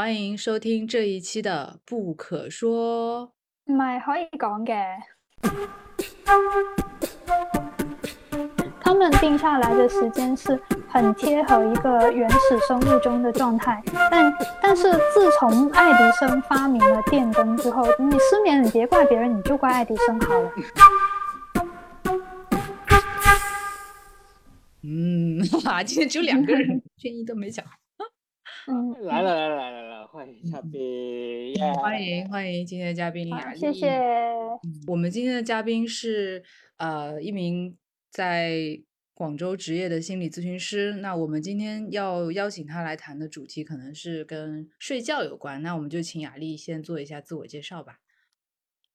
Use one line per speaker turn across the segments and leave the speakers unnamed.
欢迎收听这一期的《不可说》。
唔係可以講嘅。他們定下來的時間是很貼合一個原始生物鐘的狀態，但但是自從愛迪生發明了電燈之後，你失眠，你別怪別人，你就怪愛迪生好了。
嗯，哇，今天只有兩個人，天一都沒講。
嗯，
来了来了来了來了，歡迎嘉賓，耶
歡迎欢迎今天的嘉賓
好
雅麗。
謝謝。
我们今天的嘉宾是呃一名在广州职业的心理咨询师。那我们今天要邀请他来谈的主题可能是跟睡觉有关。那我们就请雅丽先做一下自我介绍吧。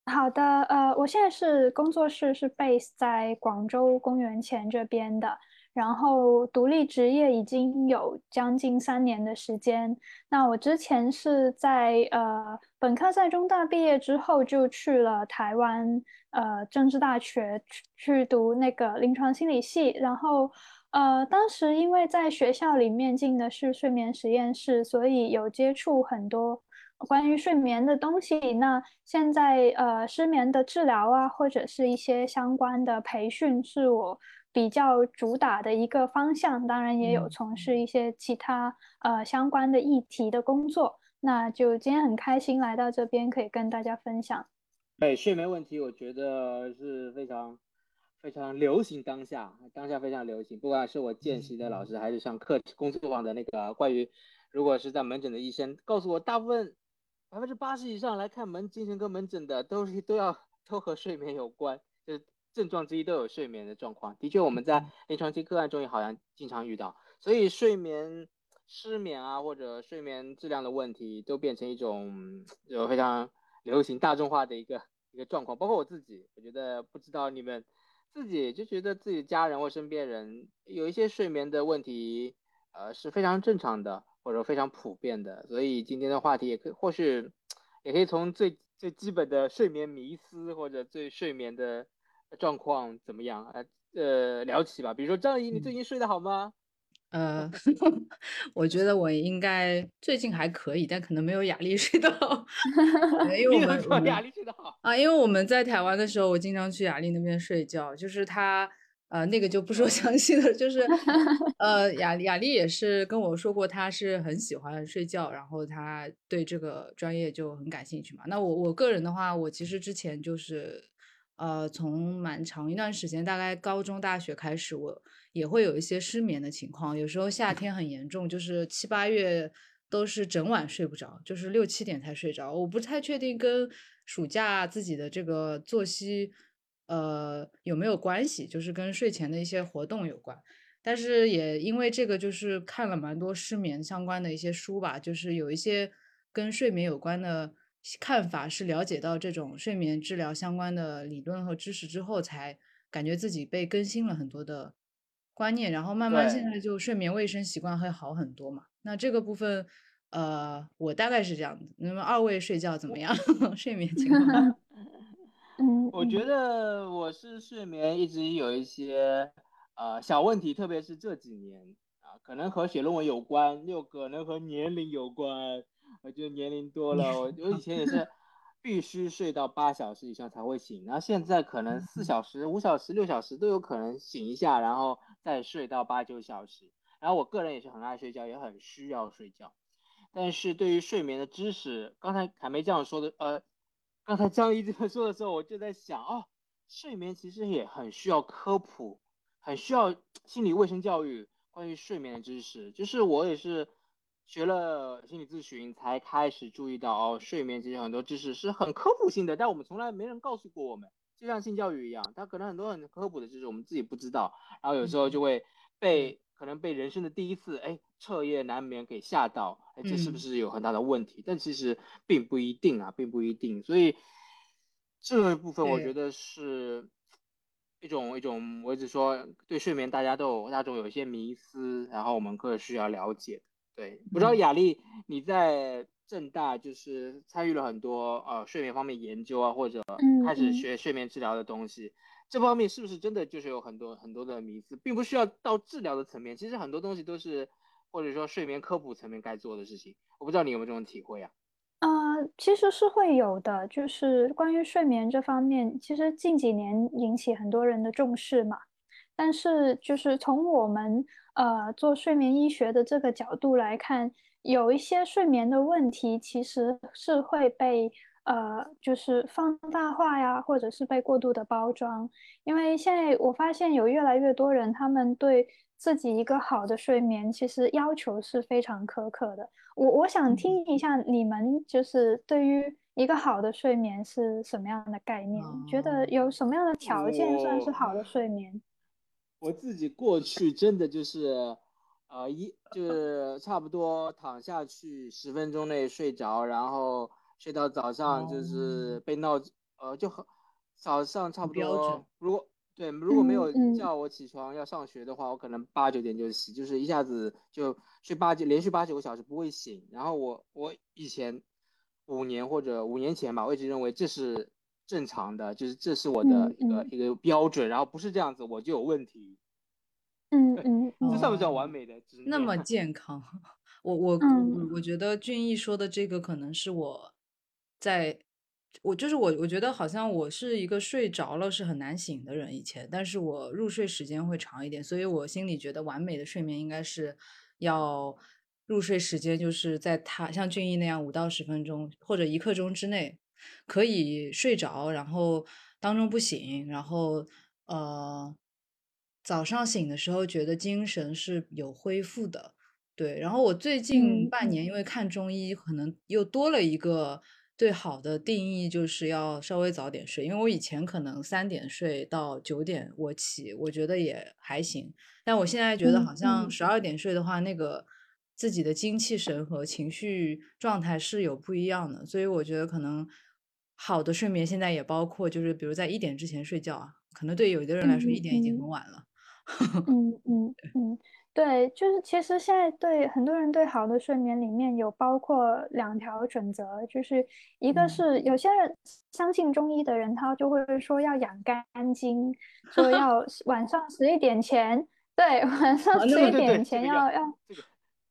好的，呃，我现在是工作室是 base 在广州公园前这边的，然后，独立职业已经有将近三年的时间。那我之前是在呃本科在中大毕业之后，就去了台湾呃政治大学去去讀那个临床心理系，然后呃当时因为在学校里面进的是睡眠实验室，所以有接触很多。关于睡眠的东西，那现在呃失眠的治疗啊，或者是一些相关的培训，是我比较主打的一个方向。当然也有从事一些其他呃相关的议题的工作。那就今天很开心来到这边，可以跟大家分享。
对睡眠问题，我觉得是非常非常流行，当下当下非常流行。不管是我见习的老师，还是上课工作坊的那个关于，如果是在门诊的医生，告诉我大部分。百分之八十以上来看门精神科门诊的都是都要 都和睡眠有关，就是症状之一都有睡眠的状况。的确，我们在临床期个案中也好像经常遇到，所以睡眠失眠啊或者睡眠质量的问题都变成一种有非常流行大众化的一个一个状况。包括我自己，我觉得不知道你们自己就觉得自己家人或身边人有一些睡眠的问题，呃是非常正常的。或者非常普遍的，所以今天的话题也可以，或许也可以从最最基本的睡眠迷思或者最睡眠的狀況怎么样，呃呃聊起吧。比如说张怡，你最近睡得好吗？
呃，我觉得我应该最近还可以，但可能没有雅丽睡得好，因为我們
說雅丽睡得好
啊，因为我们在台湾的时候，我经常去雅丽那边睡觉，就是她。呃，那个就不说 详细的，就是，呃，雅雅丽也是跟我说过，她是很喜欢睡觉，然后她对这个专业就很感兴趣嘛。那我我个人的话，我其实之前就是，呃，从蛮长一段时间，大概高中、大学开始，我也会有一些失眠的情况，有时候夏天很严重，就是七八月都是整晚睡不着，就是六七点才睡着。我不太确定跟暑假自己的这个作息。呃，有没有关系？就是跟睡前的一些活动有关，但是也因为这个，就是看了蛮多失眠相关的一些书吧，就是有一些跟睡眠有关的看法，是了解到这种睡眠治疗相关的理论和知识之后，才感觉自己被更新了很多的观念，然后慢慢现在就睡眠卫生习惯会好很多嘛。那这个部分，呃，我大概是这样子。那么二位睡觉怎么样？睡眠情况？
嗯，
我觉得我是睡眠一直有一些呃小问题，特别是这几年啊，可能和写论文有关，又可能和年龄有關。我觉得年龄多了，我 我以前也是必须睡到八小时以上才会醒，然后现在可能四小时、五小时、六小时都有可能醒一下，然后再睡到八九小时。然后我个人也是很爱睡觉，也很需要睡觉。但是对于睡眠的知识，刚才凯梅这样说的，呃。刚才张怡這麼說的时候，我就在想，哦，睡眠其实也很需要科普，很需要心理卫生教育，关于睡眠的知识。就是我也是學了心理咨询，才开始注意到，哦，睡眠其实很多知识是很科普性的，但我们从来没人告诉过我们，就像性教育一样，它可能很多很科普的知识我们自己不知道，然后有时候就会被可能被人生的第一次，哎，彻夜难眠给吓到。哎这是不是有很大的问题？嗯、但其实并不一定啊，并不一定。所以这一部分我觉得是一种一种，我一直说对睡眠大家都有大众有一些迷思，然后我们可以需要了解。對，不知道雅丽你在正大就是参与了很多呃睡眠方面研究啊，或者开始学睡眠治疗的东西，嗯嗯，這方面是不是真的就是有很多很多的迷思，并不需要到治疗的层面，其实很多东西都是。或者说睡眠科普层面该做的事情。我不知道你有没有这种体会啊？
呃，其实是会有的，就是关于睡眠这方面，其实近几年引起很多人的重视嘛。但是，就是从我们呃做睡眠医学的这个角度来看，有一些睡眠的问题其实是会被呃就是放大化呀，或者是被过度的包装。因为现在我发现有越来越多人，他们对自己一个好的睡眠其实要求是非常苛刻的。我我想听一下你们就是对于一个好的睡眠是什么样的概念？觉得有什么样的条件算是好的睡眠？
我自己过去真的就是，呃，一就是差不多躺下去十分钟内睡着，然后睡到早上就是被闹，呃，就很早上差不多。如果对如果没有叫我起床要上学的话，我可能八九点就起，就是一下子就。睡八九连续八九个小时不会醒，然后我我以前五年或者五年前吧，我一直认为这是正常的，就是这是我的一个一个标准，然后不是这样子我就有问题。
嗯嗯，
这算不算完美的？
那 么健康？我我我我觉得俊逸说的这个可能是我在，我就是我我觉得好像我是一个睡着了是很难醒的人以前，但是我入睡时间会长一点，所以我心里觉得完美的睡眠应该是。要入睡时间就是在他像俊逸那样五到十分钟或者一刻钟之内可以睡着，然后当中不醒，然后呃早上醒的时候觉得精神是有恢复的。对，然后我最近半年因为看中医，可能又多了一个对好的定义，就是要稍微早点睡。因为我以前可能三点睡到九点我起，我觉得也还行。但我现在觉得好像十二点睡的话，那个自己的精气神和情绪状态是有不一样的，所以我觉得可能好的睡眠现在也包括就是比如在一点之前睡觉啊，可能对有的人来说一点已经很晚了。
嗯嗯嗯，对，就是其实现在对很多人对好的睡眠里面有包括两条准则，就是一个是有些人相信中医的人，他就会说要养肝经，说要晚上十一点前。对，晚上十一点前要要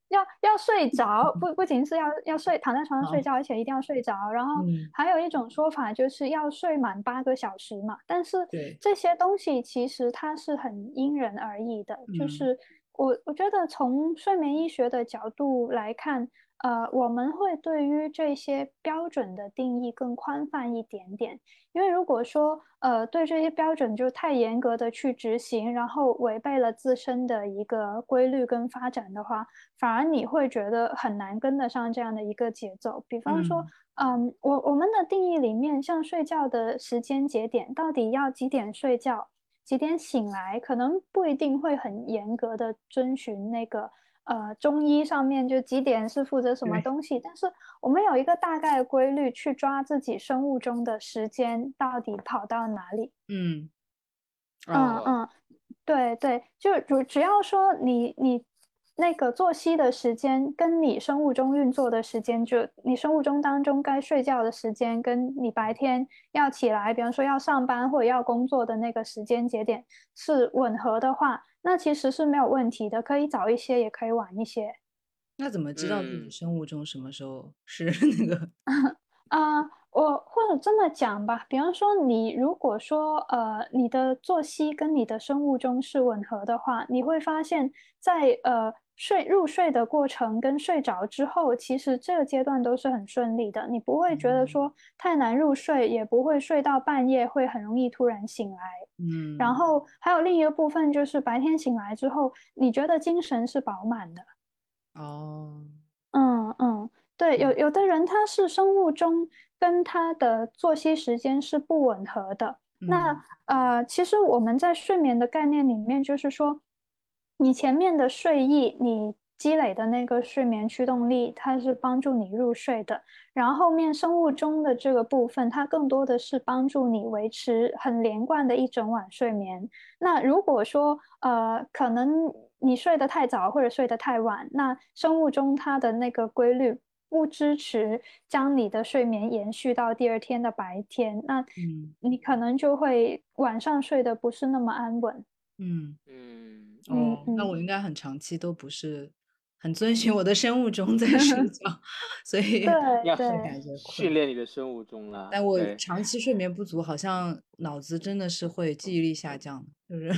要要睡着，不不仅是要要睡躺在床上睡觉，而且一定要睡着。然后还有一种说法就是要睡满八个小时嘛。但是这些东西其实它是很因人而异的。就是我我觉得从睡眠医学的角度来看。呃，我们会对于这些标准的定义更宽泛一点点，因为如果说呃对这些标准就太严格的去执行，然后违背了自身的一个规律跟发展的话，反而你会觉得很难跟得上这样的一个节奏。比方说，嗯，我我们的定义里面，像睡觉的时间节点，到底要几点睡觉，几点醒来，可能不一定会很严格的遵循那个。呃，中医上面就几点是负责什么东西，但是我们有一个大概的规律去抓自己生物钟的时间到底跑到哪里。
嗯
嗯嗯，对对，就主只要说你你那个作息的时间跟你生物钟运作的时间，就你生物钟当中该睡觉的时间，跟你白天要起来，比方说要上班或者要工作的那个时间节点是吻合的话。那其实是没有问题的，可以早一些，也可以晚一些。
那怎么知道自己生物钟什么时候是那个？
啊，我或者这么讲吧，比方说你如果说呃你的作息跟你的生物钟是吻合的话，你会发现在呃。睡入睡的过程跟睡着之后，其实这个阶段都是很顺利的，你不会觉得说太难入睡，也不会睡到半夜会很容易突然醒来。
嗯，
然后还有另一个部分就是白天醒来之后，你觉得精神是饱满的。
哦，
嗯嗯，对，有有的人他是生物钟跟他的作息时间是不吻合的。那呃，其实我们在睡眠的概念里面就是说。你前面的睡意，你积累的那个睡眠驱动力，它是帮助你入睡的。然后后面生物钟的这个部分，它更多的是帮助你维持很连贯的一整晚睡眠。那如果说呃，可能你睡得太早或者睡得太晚，那生物钟它的那个规律不支持将你的睡眠延续到第二天的白天，那你可能就会晚上睡得不是那么安稳。
嗯
嗯。
哦，那我应该很长期都不是很遵循我的生物钟在睡 觉，所以
对对
感觉
训练你的生物钟了。
但我长期睡眠不足，好像脑子真的是会记忆力下降，就是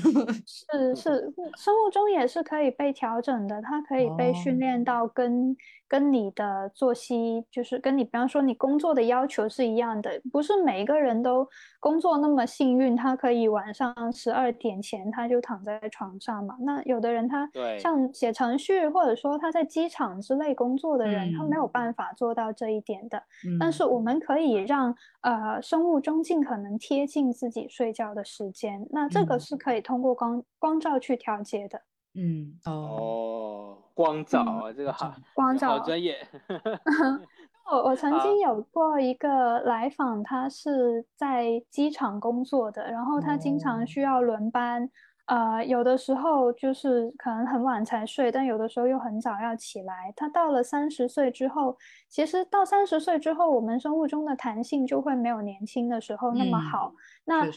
是是，生物钟也是可以被调整的，它可以被训练到跟跟你的作息，就是跟你比方说你工作的要求是一样的，不是每一个人都工作那么幸运，他可以晚上十二点前他就躺在床上嘛。那有的人他像写程序或者说他在机场之类工作的人，他没有办法做到这一点的。但是我们可以让呃生物钟尽可能贴近自己睡觉的时间，那这个是可以通过光光照去调节的。
嗯
哦，光照啊，这个好，
光照
好专业。
我我曾经有过一个来访，他是在机场工作的，然后他经常需要轮班。呃，有的时候就是可能很晚才睡，但有的时候又很早要起来。他到了三十岁之后，其实到三十岁之后，我们生物钟的弹性就会没有年轻的时候那么好。那那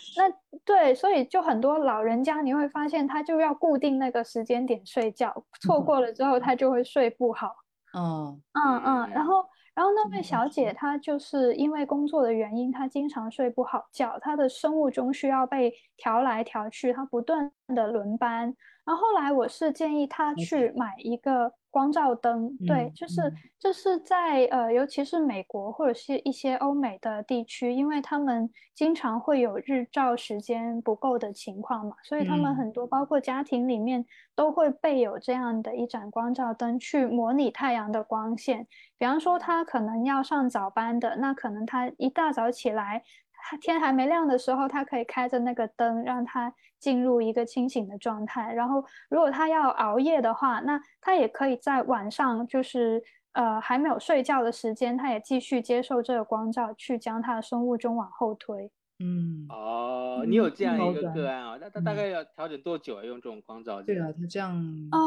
对，所以就很多老人家你会发现，他就要固定那个时间点睡觉，错过了之后他就会睡不好。
嗯
嗯嗯，然后。然后那位小姐她就是因为工作的原因，她经常睡不好觉，她的生物钟需要被调来调去，她不断的轮班。然后后来我是建议她去买一个。光照灯，对，就是就是在呃，尤其是美国或者是一些欧美的地区，因为他们经常会有日照时间不够的情况嘛，所以他们很多包括家庭里面都会备有这样的一盏光照灯去模拟太阳的光线。比方说，他可能要上早班的，那可能他一大早起来。天还没亮的时候，他可以开着那个灯，让他进入一个清醒的状态。然后，如果他要熬夜的话，那他也可以在晚上，就是呃还没有睡觉的时间，他也继续接受这个光照，去将他的生物钟往后推。
嗯，
哦，你有这样一个个案啊？那他大概要调整多久啊？用这种光照？
对啊，他这样
啊。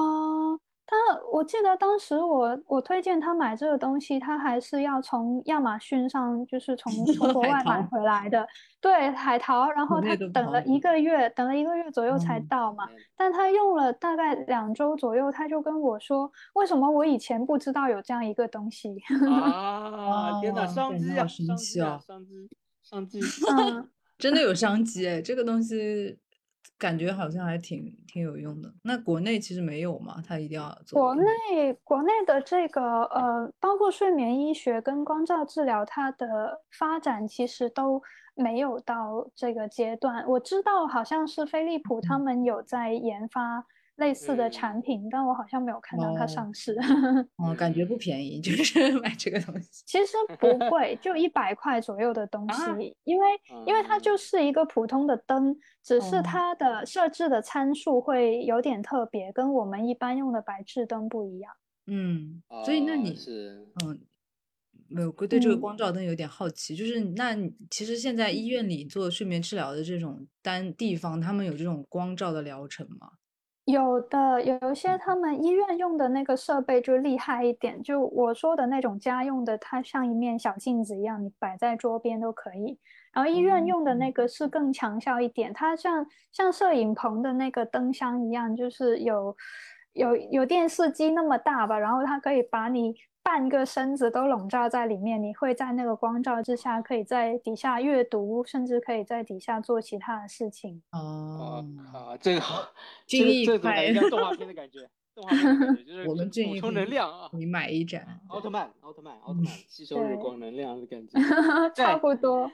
他我记得当时我我推荐他买这个东西，他还是要从亚马逊上，就是 从从国外买回来的。对，海淘，然后他等了一个月，等了一个月左右才到嘛。但他用了大概两周左右，他就跟我说：“为什么我以前不知道有这样一个东西？”
啊！天哪，商机啊！商机啊！商机，商机！
嗯，
真的有商机哎，这个东西。感觉好像还挺挺有用的。那国内其实没有嘛，他一定要做。
国内国内的这个呃，包括睡眠医学跟光照治疗，它的发展其实都没有到这个阶段。我知道好像是飞利浦他们有在研发。类似的产品，但我好像没有看到它上市。
哦，感觉不便宜，就是 买这个东西。
其实不 贵，就一百块左右的东西。因为因为它就是一个普通的灯，只是它的设置的参数会有点特别，跟我们一般用的白炽灯不一样。
嗯，所以那你
是
嗯，没有对这个光照灯有点好奇，就是那其实现在医院里做睡眠治疗的这种单地方，他们有这种光照的疗程吗？
有的有一些他们医院用的那个设备就厉害一点，就我说的那种家用的，它像一面小镜子一样，你摆在桌边都可以。然后医院用的那个是更强效一点，它像像摄影棚的那个灯箱一样，就是有有有电视机那么大吧，然后它可以把你。半个身子都笼罩在里面，你会在那个光照之下，可以在底下阅读，甚至可以在底下做其他的事情。
哦，
好，这个好，
这
个这种像动画 片的感觉，动画片的感觉就是
我们
补充能量啊。
你买一盏
奥特曼，奥特曼，奥特曼，吸收日光能量的感 觉，
差不多。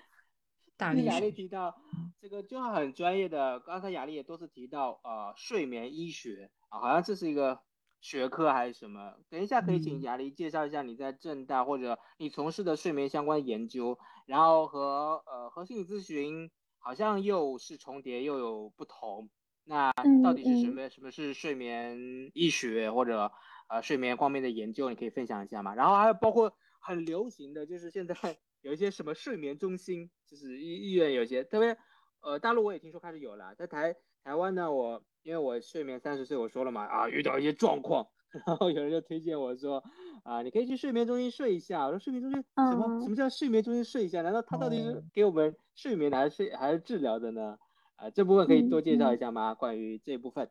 大力
雅丽提到这个就很专业的，刚才雅丽也多次提到呃睡眠医学啊，好像这是一个。学科还是什么？等一下可以请雅丽介绍一下你在正大或者你从事的睡眠相关研究，然后和呃和心理咨询好像又是重叠又有不同。那到底是什么？什么是睡眠医学或者呃睡眠方面的研究？你可以分享一下吗？然后还有包括很流行的就是现在 有一些什么睡眠中心，就是医医院有些特别呃大陆我也听说开始有了，在台台湾呢我。因为我睡眠三十岁，我说了嘛，啊，遇到一些状况，然后有人就推荐我说，啊，你可以去睡眠中心睡一下。我说睡眠中心什么？什么叫睡眠中心睡一下？难道他到底是给我们睡眠还是睡还是治疗的呢？啊，这部分可以多介绍一下吗？关于这部分。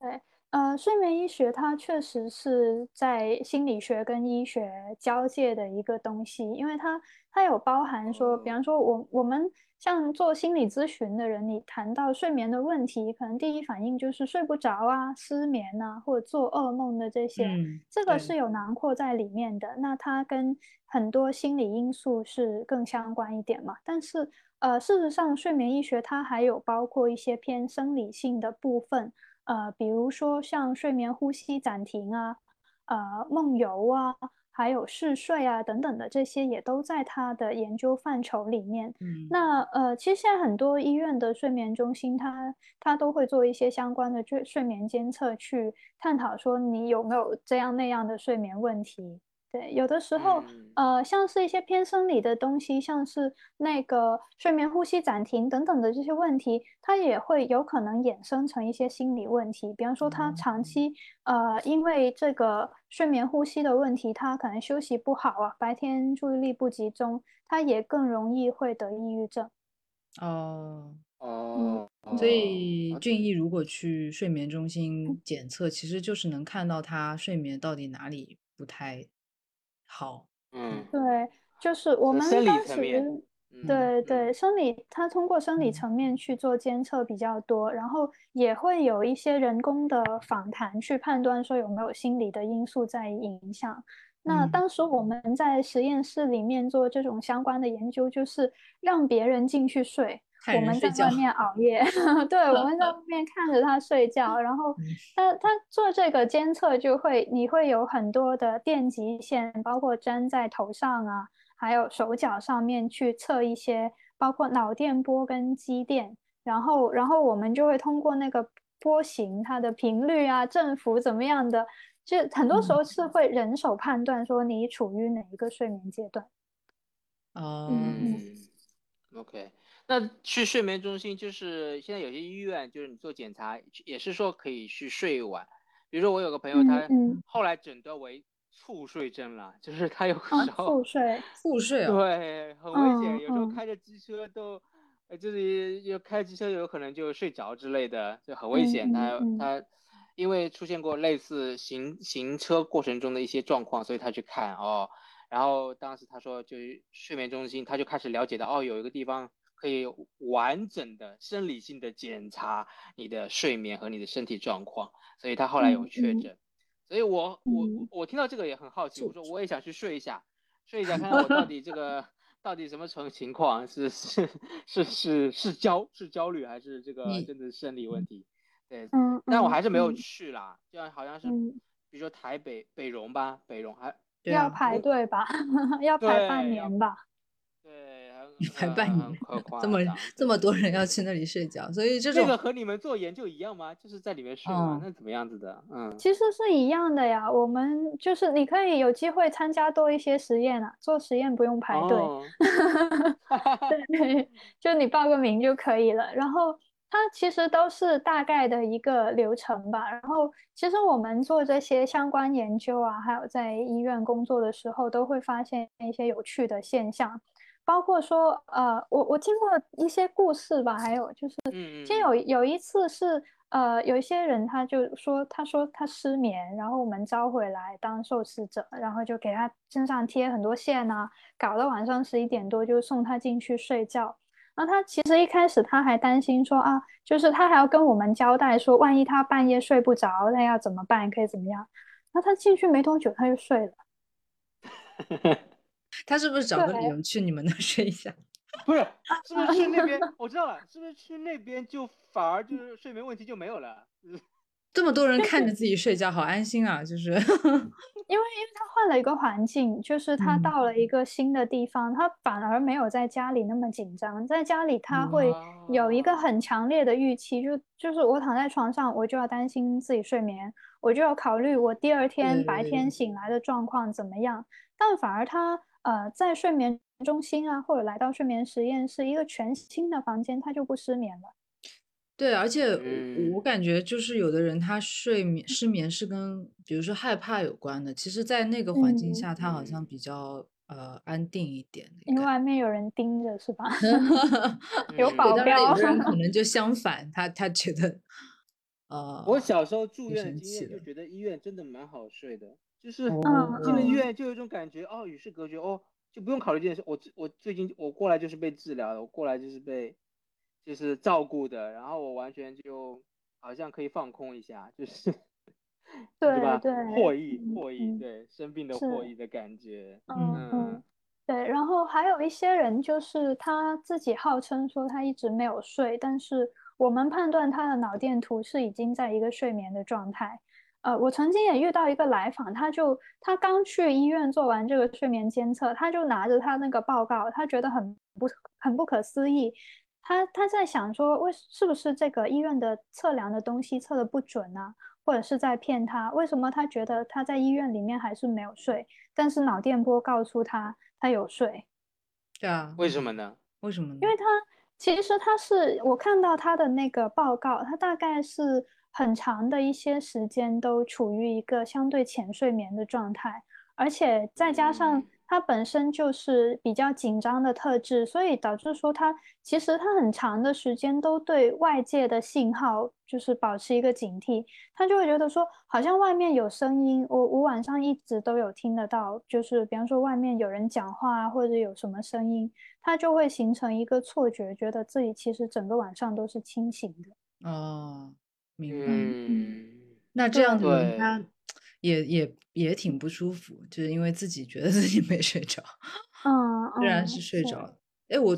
对，呃，睡眠医学它确实是在心理学跟医学交界的一个东西，因为它它有包含说，比方说我我们像做心理咨询的人，你谈到睡眠的问题，可能第一反应就是睡不着啊、失眠啊，或者做噩梦的这些，这个是有囊括在里面的。那它跟很多心理因素是更相关一点嘛？但是呃，事实上，睡眠医学它还有包括一些偏生理性的部分。呃，比如说像睡眠呼吸暂停啊，呃，梦游啊，还有嗜睡啊等等的这些，也都在他的研究范畴里面。
嗯，
那呃，其实现在很多医院的睡眠中心，它它都会做一些相关的睡睡眠监测，去探讨说你有没有这样那样的睡眠问题。对，有的时候，呃，像是一些偏生理的东西，像是那个睡眠呼吸暂停等等的这些问题，它也会有可能衍生成一些心理问题。比方说，他长期，呃，因为这个睡眠呼吸的问题，他可能休息不好啊，白天注意力不集中，他也更容易会得抑郁症。
哦
哦，
所以俊逸如果去睡眠中心检测，其实就是能看到他睡眠到底哪里不太。好，
嗯，
对，就是我们当时，对对，生理，他通过生理层面去做监测比较多，然后也会有一些人工的访谈去判断说有没有心理的因素在影响。那当时我们在实验室里面做这种相关的研究，就是让别人进去睡。我们在外面熬夜，对，我们在外面看着他睡觉，然后他他做这个监测就会，你会有很多的电极线，包括粘在头上啊，还有手脚上面去测一些，包括脑电波跟肌电，然后然后我们就会通过那个波形，它的频率啊、振幅怎么样的，就很多时候是会人手判断说你处于哪一个睡眠阶段。
嗯
，OK。那去睡眠中心，就是现在有些医院，就是你做检查也是说可以去睡一晚。比如说我有个朋友，他后来诊断为猝睡症了，就是他有时候
猝睡，
猝睡，
对，很危险。有时候开着机车都，就是又开机车有可能就睡着之类的，就很危险。他他因为出现过类似行行车过程中的一些状况，所以他去看哦。然后当时他说，就是睡眠中心，他就开始了解到哦，有一个地方。可以完整的生理性的检查你的睡眠和你的身体状况，所以他后来有确诊，所以我我我听到这个也很好奇，我说我也想去睡一下，睡一下 看看我到底这个到底什么成情况，是是是是是焦是焦虑还是这个真的生理问题？对，但我还是没有去啦，就像好像是比如说台北北荣吧，北荣还
要排队吧，要排半年吧。
排
半年，这么这么多人要去那里睡觉，所以这种
这个和你们做研究一样吗？就是在里面睡吗？那怎么样子的？嗯，
其实是一样的呀。我们就是你可以有机会参加多一些实验啊，做实验不用排队，对，就你报个名就可以了。然后它其实都是大概的一个流程吧。然后其实我们做这些相关研究啊，还有在医院工作的时候，都会发现一些有趣的现象。包括说，呃，我我听过一些故事吧，还有就是，其实有有一次是，呃，有一些人他就说，他说他失眠，然后我们招回来当受试者，然后就给他身上贴很多线啊，搞到晚上十一点多就送他进去睡觉。然后他其实一开始他还担心说啊，就是他还要跟我们交代说，万一他半夜睡不着，那要怎么办？可以怎么样？那他进去没多久他就睡了。
他是不是找个理由去你们那睡一下？
不是，是不是去那边？我知道了，是不是去那边就反而就是睡眠问题就没有了？
这么多人看着自己睡觉，好安心啊！就是因为，
因为他换了一个环境，就是他到了一个新的地方，他反而没有在家里那么紧张。在家里他会有一个很强烈的预期，就就是我躺在床上，我就要担心自己睡眠，我就要考虑我第二天白天醒来的状况怎么样。但反而他。呃，在睡眠中心啊，或者来到睡眠实验室，一个全新的房间，他就不失眠了。
对，而且我感觉就是有的人他睡眠失眠是跟比如说害怕有关的，其实，在那个环境下，他好像比较呃安定一点。
因为外面有人盯着，是吧？有保镖。
有的人可能 就相反，他他觉得呃，
我小时候住院的经验就觉得医院真的蛮好睡的，就是
哦
进了医
嗯
院就有一种感觉，哦，与世隔绝，哦，就不用考虑这件事。我我最近我过来就是被治疗的，我过来就是被就是照顾的，然后我完全就好像可以放空一下，就是
对
吧？
对
获益
嗯
获益，
嗯
对生病的
是
获益的感觉。
嗯
嗯
嗯，对，然后还有一些人就是他自己号称说他一直没有睡，但是我们判断他的脑电图是已经在一个睡眠的状态。呃，我曾经也遇到一个来访，他就他刚去医院做完这个睡眠监测，他就拿着他那个报告，他觉得很不很不可思议，他他在想说，为是不是这个医院的测量的东西测的不准啊，或者是在骗他？为什么他觉得他在医院里面还是没有睡？但是脑电波告诉他他有睡，
对啊，
为什么呢？
为什么呢？
因为他其实他是我看到他的那个报告，他大概是很长的一些时间都处于一个相对浅睡眠的状态，而且再加上
嗯。
他本身就是比较紧张的特质，所以导致说他其实他很长的时间都对外界的信号就是保持一个警惕，他就会觉得说好像外面有声音，我我晚上一直都有听得到，就是比方说外面有人讲话啊，或者有什么声音，他就会形成一个错觉，觉得自己其实整个晚上都是清醒的。
哦，明白。
嗯，
那这样的人
对
他也也也挺不舒服，就是因为自己觉得自己没睡着，
嗯嗯，
虽然是睡着了。哎，我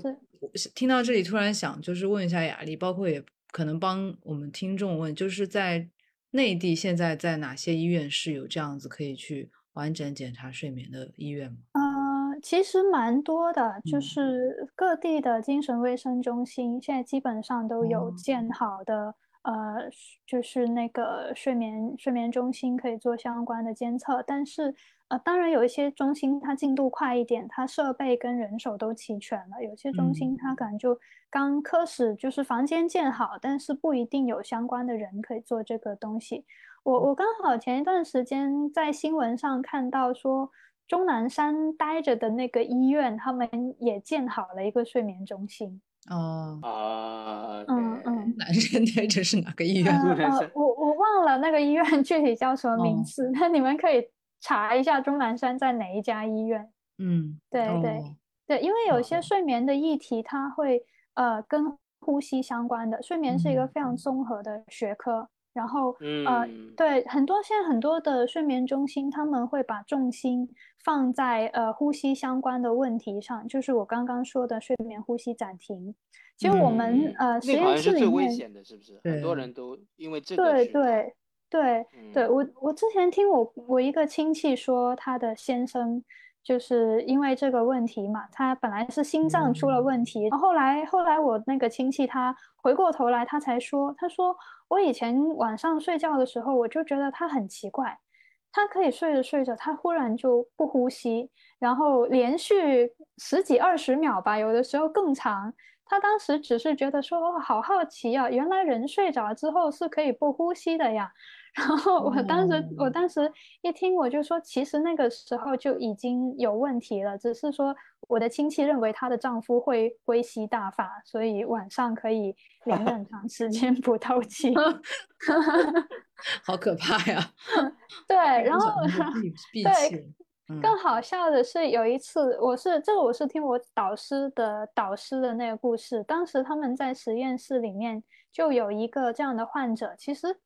听到这里突然想，就是问一下雅丽，包括也可能帮我们听众问，就是在内地现在在哪些医院是有这样子可以去完整检查睡眠的医院吗？
呃，其实蛮多的，就
嗯
是各地的精神卫生中心现在基本上都有
哦
建好的，呃，就是那个睡眠睡眠中心可以做相关的监测。但是，呃，当然有一些中心它进度快一点，它设备跟人手都齐全了；有些中心它可能就刚科室就是房间建好，但是不一定有相关的人可以做这个东西。我我刚好前一段时间在新闻上看到说，钟南山待着的那个医院，他们也建好了一个睡眠中心。
哦，
啊，
嗯嗯
男生那这是哪个医院？
我我忘了那个医院具体叫什么名
哦
字，那你们可以查一下钟南山在哪一家医院。
嗯，
对对
哦
对，因为有些睡眠的议题，它会呃跟呼吸相关的。睡眠是一个
嗯
非常综合的学科，然后呃，
嗯，
对很多现在很多的睡眠中心，他们会把重心放在呃呼吸相关的问题上，就是我刚刚说的睡眠呼吸暂停。其实我们呃实验
像是最危
室里面，
险的，是不是？很多人都因为这个
对对对对，
嗯
我我之前听我我一个亲戚说，他的先生就是因为这个问题嘛，他本来是心脏出了
嗯
问题，然后后来后来我那个亲戚他回过头来，他才说，他说我以前晚上睡觉的时候，我就觉得他很奇怪，他可以睡着睡着，他忽然就不呼吸，然后连续十几二十秒吧，有的时候更长。他当时只是觉得说，哦，好好奇啊，原来人睡着之后是可以不呼吸的呀。然后我当时，我
哦
当时一听，我就说，其实那个时候就已经有问题了，只是说我的亲戚认为她的丈夫会归西大法，所以晚上可以连 很长时间不透气。
好可怕呀！
对，然后对更好笑的是，有一次我是这个我是听我导师的导师的那个故事，当时他们在实验室里面就有一个这样的患者，其实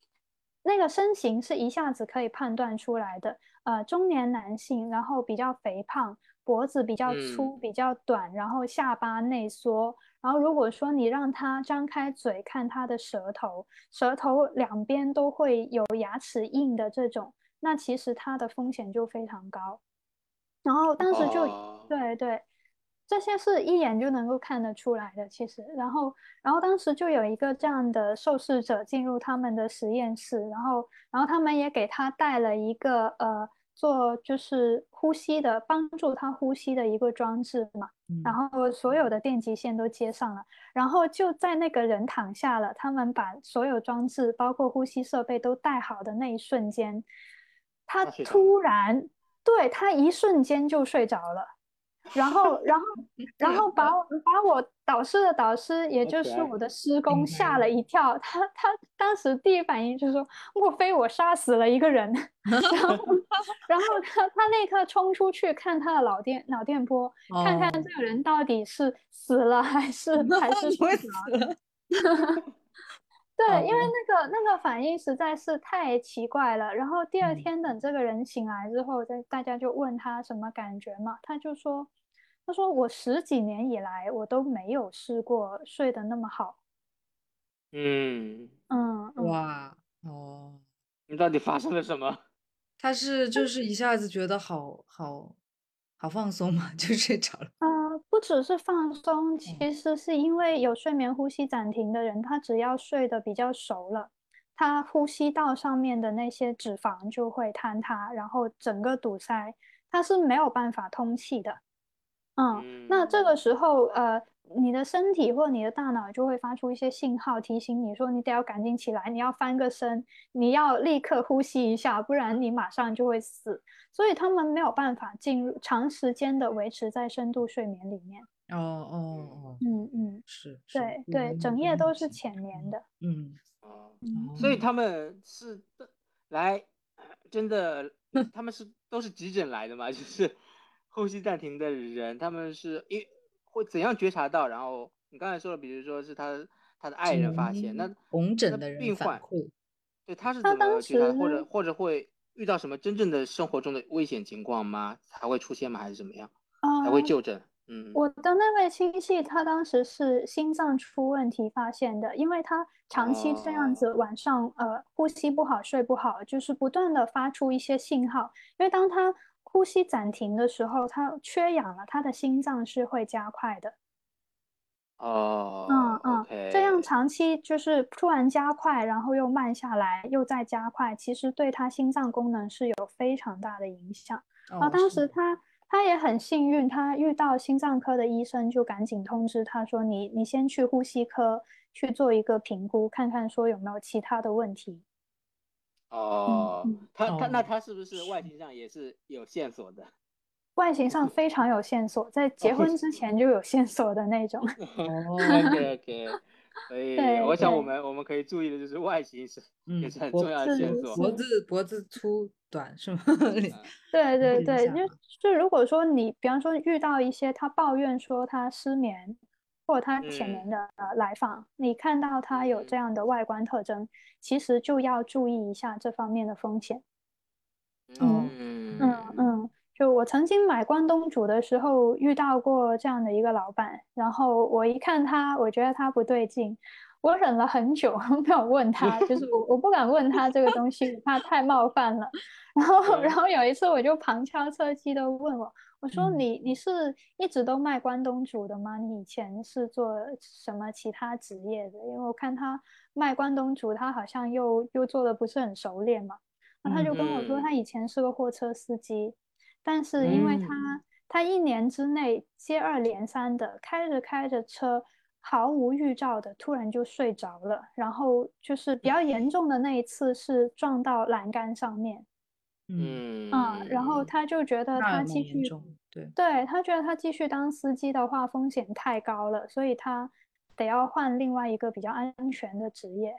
那个身形是一下子可以判断出来的，呃，中年男性，然后比较肥胖，脖子比较粗、
嗯
比较短，然后下巴内缩，然后如果说你让他张开嘴看他的舌头，舌头两边都会有牙齿印的这种，那其实他的风险就非常高。然后当时就、
哦。
对对，这些是一眼就能够看得出来的，其实。然后然后当时就有一个这样的受试者进入他们的实验室，然后然后他们也给他带了一个呃做就是呼吸的帮助他呼吸的一个装置嘛。然
嗯
后所有的电极线都接上了，然后就在那个人躺下了，他们把所有装置，包括呼吸设备都带好的那一瞬间，他突然，对，他一瞬间就睡着了。然后，然后，然后 把我把我导师的导师，也就是我的师公吓了一跳。他他当时第一反应就是说：“莫非我杀死了一个人？” 然后，然后他他立刻冲出去看他的脑电脑电波，看看这个人到底是死了还是还是
死了。
对，因为那个那个反应实在是太奇怪了。然后第二天等这个人醒来之后，再大家就问他什么感觉嘛，他就说：“他说我十几年以来我都没有试过睡得那么好。”
嗯
嗯，
哇哦，
你到底发生了什么？
他是就是一下子觉得好好好放松嘛，就睡着了。
不只是放松，其实是因为有睡眠呼吸暂停的人，他只要睡得比较熟了，他呼吸道上面的那些脂肪就会坍塌，然后整个堵塞，他是没有办法通气的。嗯，那这个时候，呃。你的身体或你的大脑就会发出一些信号，提醒你说你得要赶紧起来，你要翻个身，你要立刻呼吸一下，不然你马上就会死。所以他们没有办法进入长时间的维持在深度睡眠里面。
哦哦哦，
嗯嗯，
是，
对对，整夜都是浅眠的。
嗯
哦，所以他们是来真的，他们是都是急诊来的嘛？就是呼吸暂停的人，他们是一。会怎样觉察到？然后你刚才说的，比如说是他他的爱人发现，那
红疹的人
病患，对他是
怎
么觉察，或者或者会遇到什么真正的生活中的危险情况吗？才会出现吗？还是怎么样？还会就诊？嗯，
我的那位亲戚，他当时是心脏出问题发现的，因为他长期这样子晚上呃呼吸不好、睡不好，就是不断的发出一些信号，因为当他。呼吸暂停的时候，他缺氧了，他的心脏是会加快的。
哦，
嗯嗯，这样长期就是突然加快，然后又慢下来，又再加快，其实对他心脏功能是有非常大的影响。
啊，
当时他他也很幸运，他遇到心脏科的医生，就赶紧通知他说：“你你先去呼吸科去做一个评估，看看说有没有其他的问题。”
哦，他他那他是不是外形上也是有线索的？
外形上非常有线索，在结婚之前就有线索的那种。
OK OK，所以我想我们我们可以注意的就是外形是也是很重要的线索。
脖子脖子粗短是吗？
对对对，就就如果说你比方说遇到一些他抱怨说他失眠。或者他前年的呃来访，你看到他有这样的外观特征，其实就要注意一下这方面的风险。
嗯
嗯嗯，就我曾经买关东煮的时候遇到过这样的一个老板，然后我一看他，我觉得他不对劲，我忍了很久 没有问他，就是我我不敢问他这个东西，怕太冒犯了。然后然后有一次我就旁敲侧击的问我。我说你你是一直都卖关东煮的吗？你以前是做什么其他职业的？因为我看他卖关东煮，他好像又又做的不是很熟练嘛。那他就跟我说，他以前是个货车司机，但是因为他他一年之内接二连三的开着开着车，毫无预兆的突然就睡着了，然后就是比较严重的那一次是撞到栏杆上面。
嗯
啊，然后他就觉得他继续，
对，
对他觉得他继续当司机的话风险太高了，所以他得要换另外一个比较安全的职业。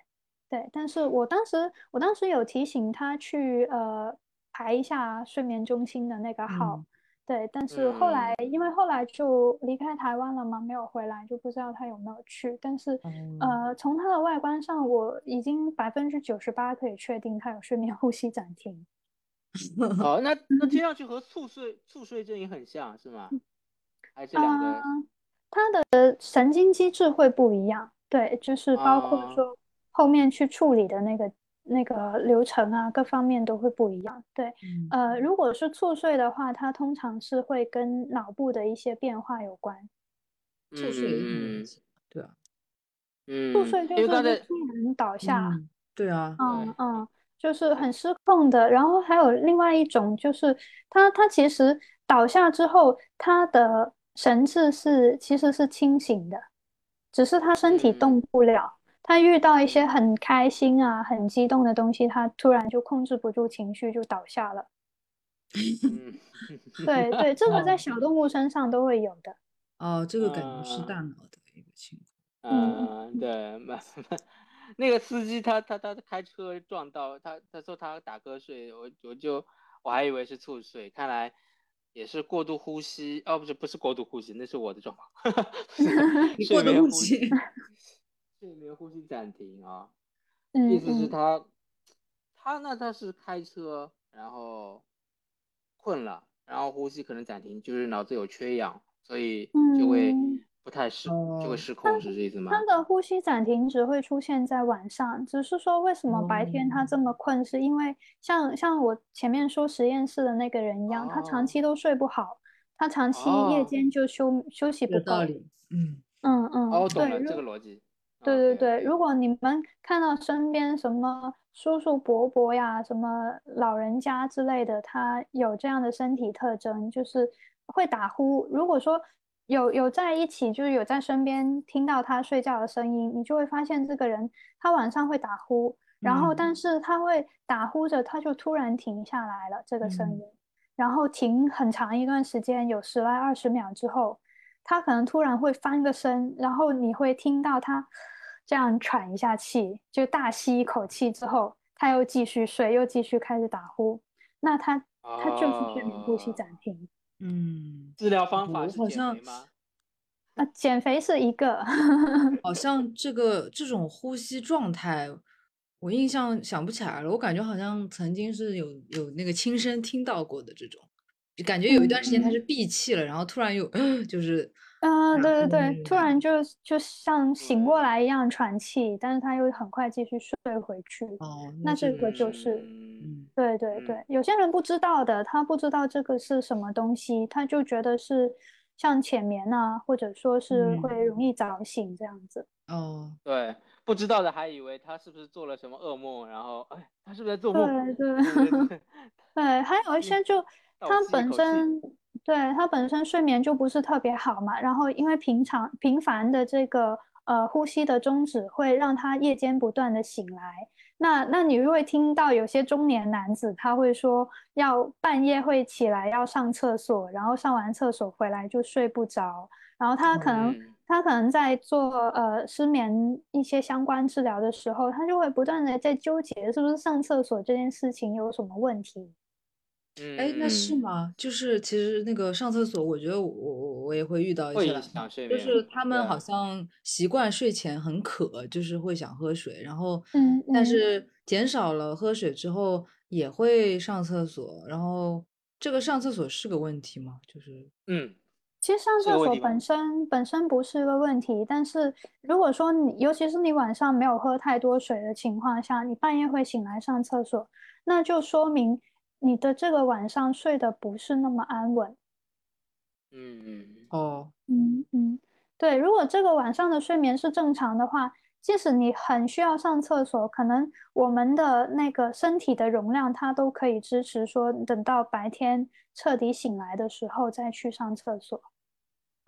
对，但是我当时我当时有提醒他去呃排一下睡眠中心的那个号，对，但是后来因为后来就离开台湾了嘛，没有回来，就不知道他有没有去。但是呃，从他的外观上，我已经百分之九十八可以确定他有睡眠呼吸暂停。
好，那那听上去和猝睡猝睡症也很像是吗？还是两个？
它的神经机制会不一样，对，就是包括说后面去处理的那个那个流程啊，各方面都会不一样。对，呃，如果是猝睡的话，它通常是会跟脑部的一些变化有关。
猝睡，嗯，对啊，
嗯，
猝睡就是突然倒下，
对啊，
嗯嗯。就是很失控的，然后还有另外一种，就是他他其实倒下之后，他的神志是其实是清醒的，只是他身体动不了。他遇到一些很开心啊、很激动的东西，他突然就控制不住情绪，就倒下了。
嗯，
对对，这个在 小动物身上都会有的。
哦，这个感觉是大脑的一个情况。
嗯，对，那个司机他他他开车撞到他，他说他打瞌睡，我我就我还以为是猝睡，看来也是过度呼吸，哦不是不是过度呼吸，那是我的状况，
睡眠呼
吸，睡眠呼吸暂停啊，意思是他他那他是开车，然后困了，然后呼吸可能暂停，就是脑子有缺氧。所以就会不太失，就会失控，是这意思吗？
他的呼吸暂停只会出现在晚上，只是说为什么白天他这么困，是因为像像我前面说实验室的那个人一样，他长期都睡不好，他长期夜间就休休息不够。
道理，
嗯嗯嗯，
哦，懂了这个逻辑。
对对对，如果你们看到身边什么叔叔伯伯呀，什么老人家之类的，他有这样的身体特征，就是。会打呼，如果说有有在一起，就是有在身边听到他睡觉的声音，你就会发现这个人他晚上会打呼，然后但是他会打呼着，他就突然停下来了这个声音，然后停很长一段时间，有十来二十秒之后，他可能突然会翻个身，然后你会听到他这样喘一下气，就大吸一口气之后，他又继续睡，又继续开始打呼，那他他就是睡眠呼吸暂停。
嗯，
治疗方法
是减肥
吗？
啊，减肥是一个。
好像这个这种呼吸状态，我印象想不起来了。我感觉好像曾经是有有那个亲身听到过的这种，就感觉有一段时间他是闭气了，然后突然又 就是。
嗯，对对对，突然就就像醒过来一样喘气，但是他又很快继续睡回去。
哦，
那这个就是，对对对，有些人不知道的，他不知道这个是什么东西，他就觉得是像浅眠啊，或者说是会容易早醒这样子。
哦，
对，不知道的还以为他是不是做了什么噩梦，然后哎，他是不是在做梦？
对对 对，还有一些就他本身。对他本身睡眠就不是特别好嘛，然后因为平常频繁的这个呃呼吸的终止，会让他夜间不断的醒来。那那你会听到有些中年男子他会说要半夜会起来要上厕所，然后上完厕所回来就睡不着，然后他可能他可能在做呃失眠一些相关治疗的时候，他就会不断的在纠结是不是上厕所这件事情有什么问题。
哎，那是吗？就是其实那个上厕所，我觉得我我我也会遇到一些，就是他们好像习惯睡前很渴，就是会想喝水，然后
嗯，
但是减少了喝水之后也会上厕所，然后这个上厕所是个问题吗？就是
嗯，
其实上厕所本身本身不是个问题，但是如果说你尤其是你晚上没有喝太多水的情况下，你半夜会醒来上厕所，那就说明。你的这个晚上睡得不是那么安稳，
嗯嗯
哦，
嗯嗯，对，如果这个晚上的睡眠是正常的话，即使你很需要上厕所，可能我们的那个身体的容量它都可以支持，说等到白天彻底醒来的时候再去上厕所。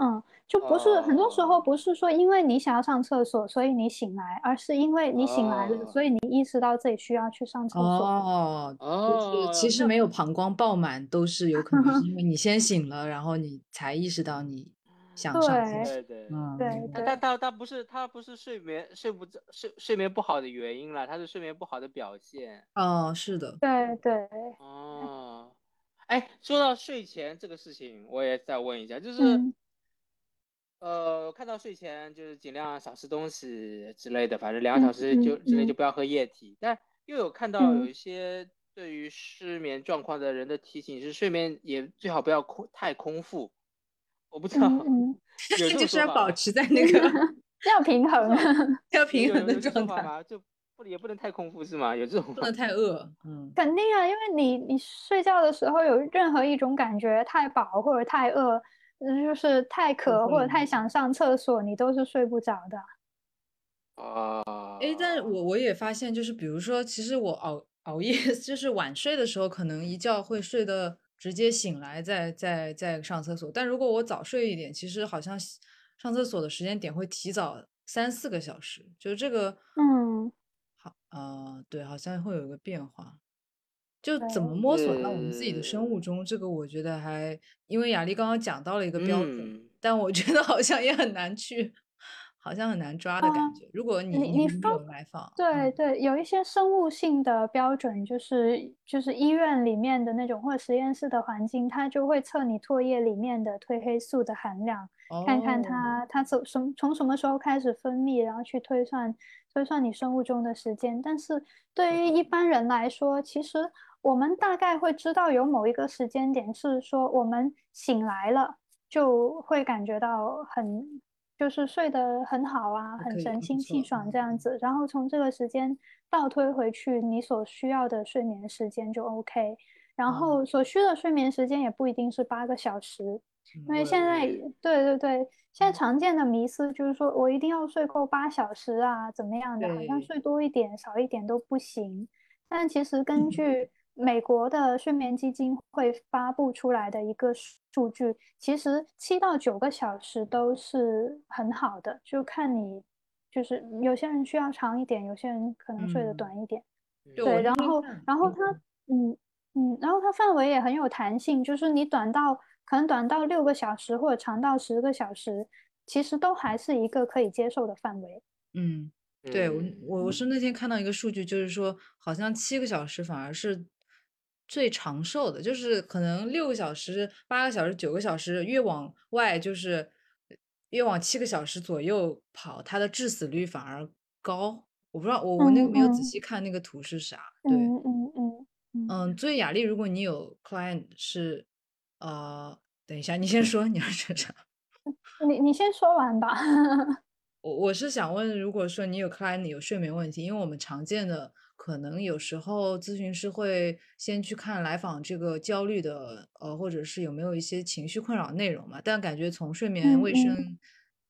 嗯，就不是很多时候不是说因为你想要上厕所，所以你醒来，而是因为你醒来了，所以你意识到自己需要去上厕所。
哦，就是其实没有膀胱爆满，都是有可能是因为你先醒了，然后你才意识到你想上厕
所。对对
嗯，对。
但他他不是他不是睡眠睡不着睡睡眠不好的原因了，他是睡眠不好的表现。
哦，是的。
对对。
哦，哎，说到睡前这个事情，我也再问一下，就是。呃，看到睡前就是尽量少吃东西之类的，反正两个小时就之内就不要喝液体。但又有看到有一些对于失眠状况的人的提醒是，睡眠也最好不要空太空腹。我不知道，
就是要保持在那个
要平衡，
要平衡的状态
吗？就不也不能太空腹是吗？有这种
不能太饿，嗯，
肯定啊，因为你你睡觉的时候有任何一种感觉太饱或者太饿。就是太渴或者太想上厕所，你都是睡不着的。
啊，
哎，但是我我也发现，就是比如说，其实我熬熬夜，就是晚睡的时候，可能一觉会睡得直接醒来，再再再上厕所。但如果我早睡一点，其实好像上厕所的时间点会提早三四个小时。就是这个，
嗯，
好，呃，对，好像会有一个变化。就怎么摸索到我们自己的生物钟，这个我觉得还，因为雅丽刚刚讲到了一个标准，但我觉得好像也很难去。好像很难抓的感觉。如果你
你
有来访，
对对，有一些生物性的标准，就是就是医院里面的那种或者实验室的环境，它就会测你唾液里面的褪黑素的含量，看看它它从什从什么时候开始分泌，然后去推算推算你生物钟的时间。但是对于一般人来说，其实我们大概会知道有某一个时间点是说我们醒来了就会感觉到很。就是睡得很好啊，很神清气爽这样子，然后从这个时间倒推回去，你所需要的睡眠时间就 OK。然后所需的睡眠时间也不一定是八个小时，因为现在对对对，现在常见的迷思就是说我一定要睡够八小时啊，怎么样的，好像睡多一点少一点都不行。但其实根据美国的睡眠基金会发布出来的一个数据，其实七到九个小时都是很好的，就看你，就是有些人需要长一点，有些人可能睡得短一点。对，然后，然后它，嗯嗯，然后它范围也很有弹性，就是你短到可能短到六个小时，或者长到十个小时，其实都还是一个可以接受的范围。
嗯，对我我我是那天看到一个数据，就是说好像七个小时反而是。最长寿的就是可能六个小时、八个小时、九个小时，越往外就是越往七个小时左右跑，它的致死率反而高。我不知道，我我那个没有仔细看那个图是啥。对，
嗯嗯嗯
嗯。所以雅丽，如果你有 client 是，呃，等一下，你先说你要说啥？
你你先说完吧。
我我是想问，如果说你有 client 有睡眠问题，因为我们常见的。可能有时候咨询师会先去看来访这个焦虑的，呃，或者是有没有一些情绪困扰内容嘛？但感觉从睡眠卫生、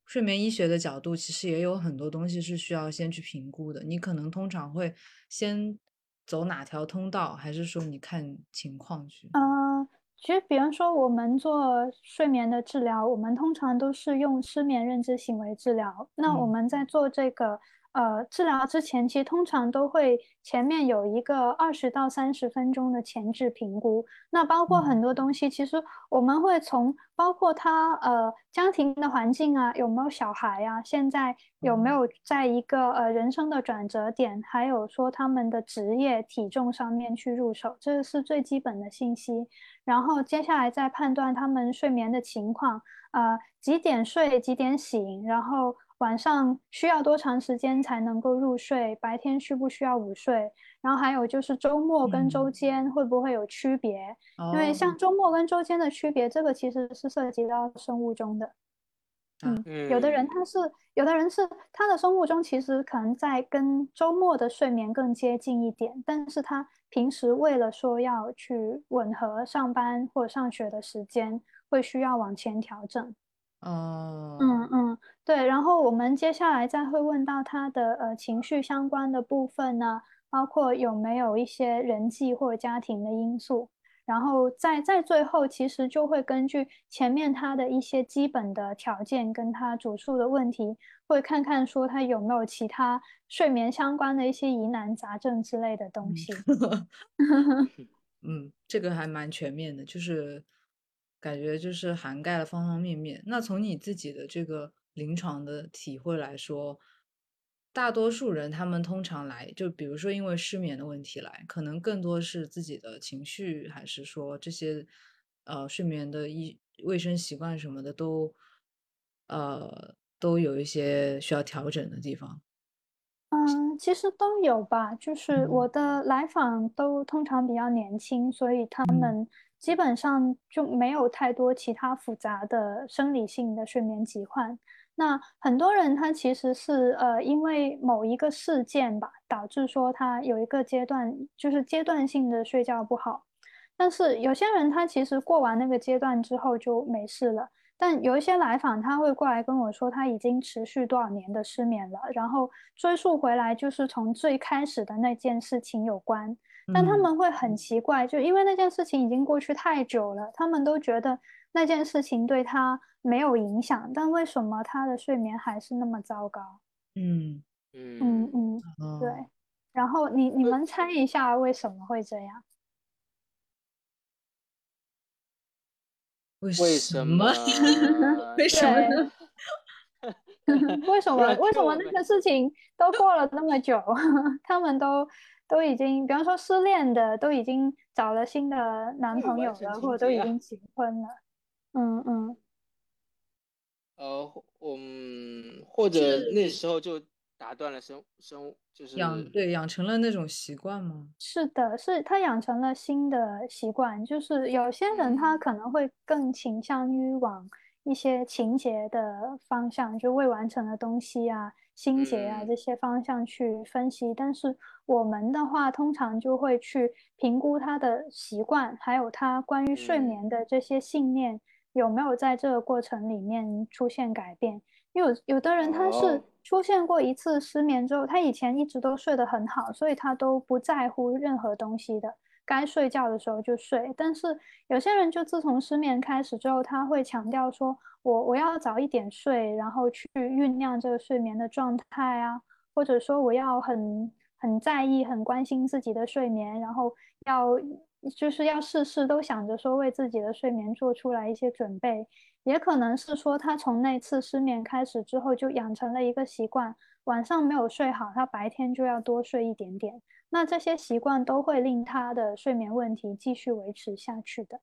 睡眠医学的角度，其实也有很多东西是需要先去评估的。你可能通常会先走哪条通道，还是说你看情况去？
嗯，其实比方说我们做睡眠的治疗，我们通常都是用失眠认知行为治疗。那我们在做这个。呃，治疗之前其实通常都会前面有一个二十到三十分钟的前置评估，那包括很多东西，其实我们会从包括他呃家庭的环境啊，有没有小孩啊，现在有没有在一个呃人生的转折点，还有说他们的职业体重上面去入手，这是最基本的信息，然后接下来再判断他们睡眠的情况，呃几点睡几点醒，然后。晚上需要多长时间才能够入睡？白天需不需要午睡？然后还有就是周末跟周间会不会有区别？因为像周末跟周间的区别，这个其实是涉及到生物钟的。嗯，有的人他是，有的人是他的生物钟其实可能在跟周末的睡眠更接近一点，但是他平时为了说要去吻合上班或者上学的时间，会需要往前调整。
哦，
嗯嗯，对，然后我们接下来再会问到他的呃情绪相关的部分呢，包括有没有一些人际或家庭的因素，然后在在最后其实就会根据前面他的一些基本的条件跟他主诉的问题，会看看说他有没有其他睡眠相关的一些疑难杂症之类的东西。
嗯，这个还蛮全面的，就是。感觉就是涵盖了方方面面。那从你自己的这个临床的体会来说，大多数人他们通常来，就比如说因为失眠的问题来，可能更多是自己的情绪，还是说这些呃睡眠的医卫生习惯什么的都呃都有一些需要调整的地方。
嗯，其实都有吧。就是我的来访都通常比较年轻，所以他们。基本上就没有太多其他复杂的生理性的睡眠疾患。那很多人他其实是呃因为某一个事件吧，导致说他有一个阶段就是阶段性的睡觉不好。但是有些人他其实过完那个阶段之后就没事了。但有一些来访他会过来跟我说他已经持续多少年的失眠了，然后追溯回来就是从最开始的那件事情有关。但他们会很奇怪，就因为那件事情已经过去太久了，他们都觉得那件事情对他没有影响，但为什么他的睡眠还是那么糟糕？
嗯
嗯嗯嗯，对。然后你你们猜一下为什么会这样？
为什
么？
为什么？
为什么？为什么那个事情都过了那么久，他们都都已经，比方说失恋的都已经找了新的男朋友了，或者都已经结婚了。嗯嗯，
呃，嗯，或者那时候就打断了生生，就是
养对养成了那种习惯吗？
是的，是他养成了新的习惯，就是有些人他
嗯
可能会更倾向于往一些情节的方向，就未完成的东西啊、心结啊
嗯
这些方向去分析。但是我们的话，通常就会去评估他的习惯，还有他关于睡
嗯
眠的这些信念有没有在这个过程里面出现改变。因为有有的人他是
哦
出现过一次失眠之后，他以前一直都睡得很好，所以他都不在乎任何东西的，该睡觉的时候就睡。但是有些人就自从失眠开始之后，他会强调说，我我要早一点睡，然后去酝酿这个睡眠的状态啊，或者说我要很很在意、很关心自己的睡眠，然后要就是要事事都想着说为自己的睡眠做出来一些准备。也可能是说他从那次失眠开始之后，就养成了一个习惯，晚上没有睡好，他白天就要多睡一点点。那这些习惯都会令他的睡眠问题继续维持下去的。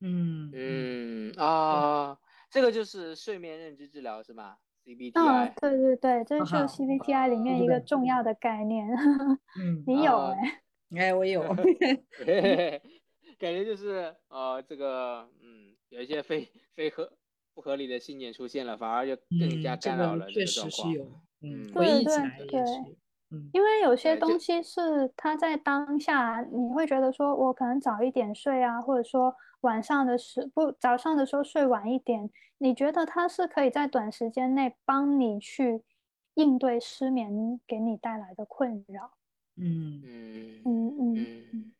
嗯
嗯啊，这个就是睡眠认知治疗是吧
嗯
，？CBTI
对对对，这就是 CBTI 里面一个重要的概念。
嗯，
你有
啊
哎、
哎，我有，
感觉就是呃，这个嗯，有一些非非合不合理的信念出现了，反而就更加
嗯，这
干扰了这
个
状况。
实是有，嗯，
嗯
回忆起
对对，
嗯
因为有些东西是他在当下，你会觉得说，我可能早一点睡啊，或者说晚上的时不早上的时候睡晚一点，你觉得它是可以在短时间内帮你去应对失眠给你带来的困扰。
嗯，
嗯
嗯嗯
嗯，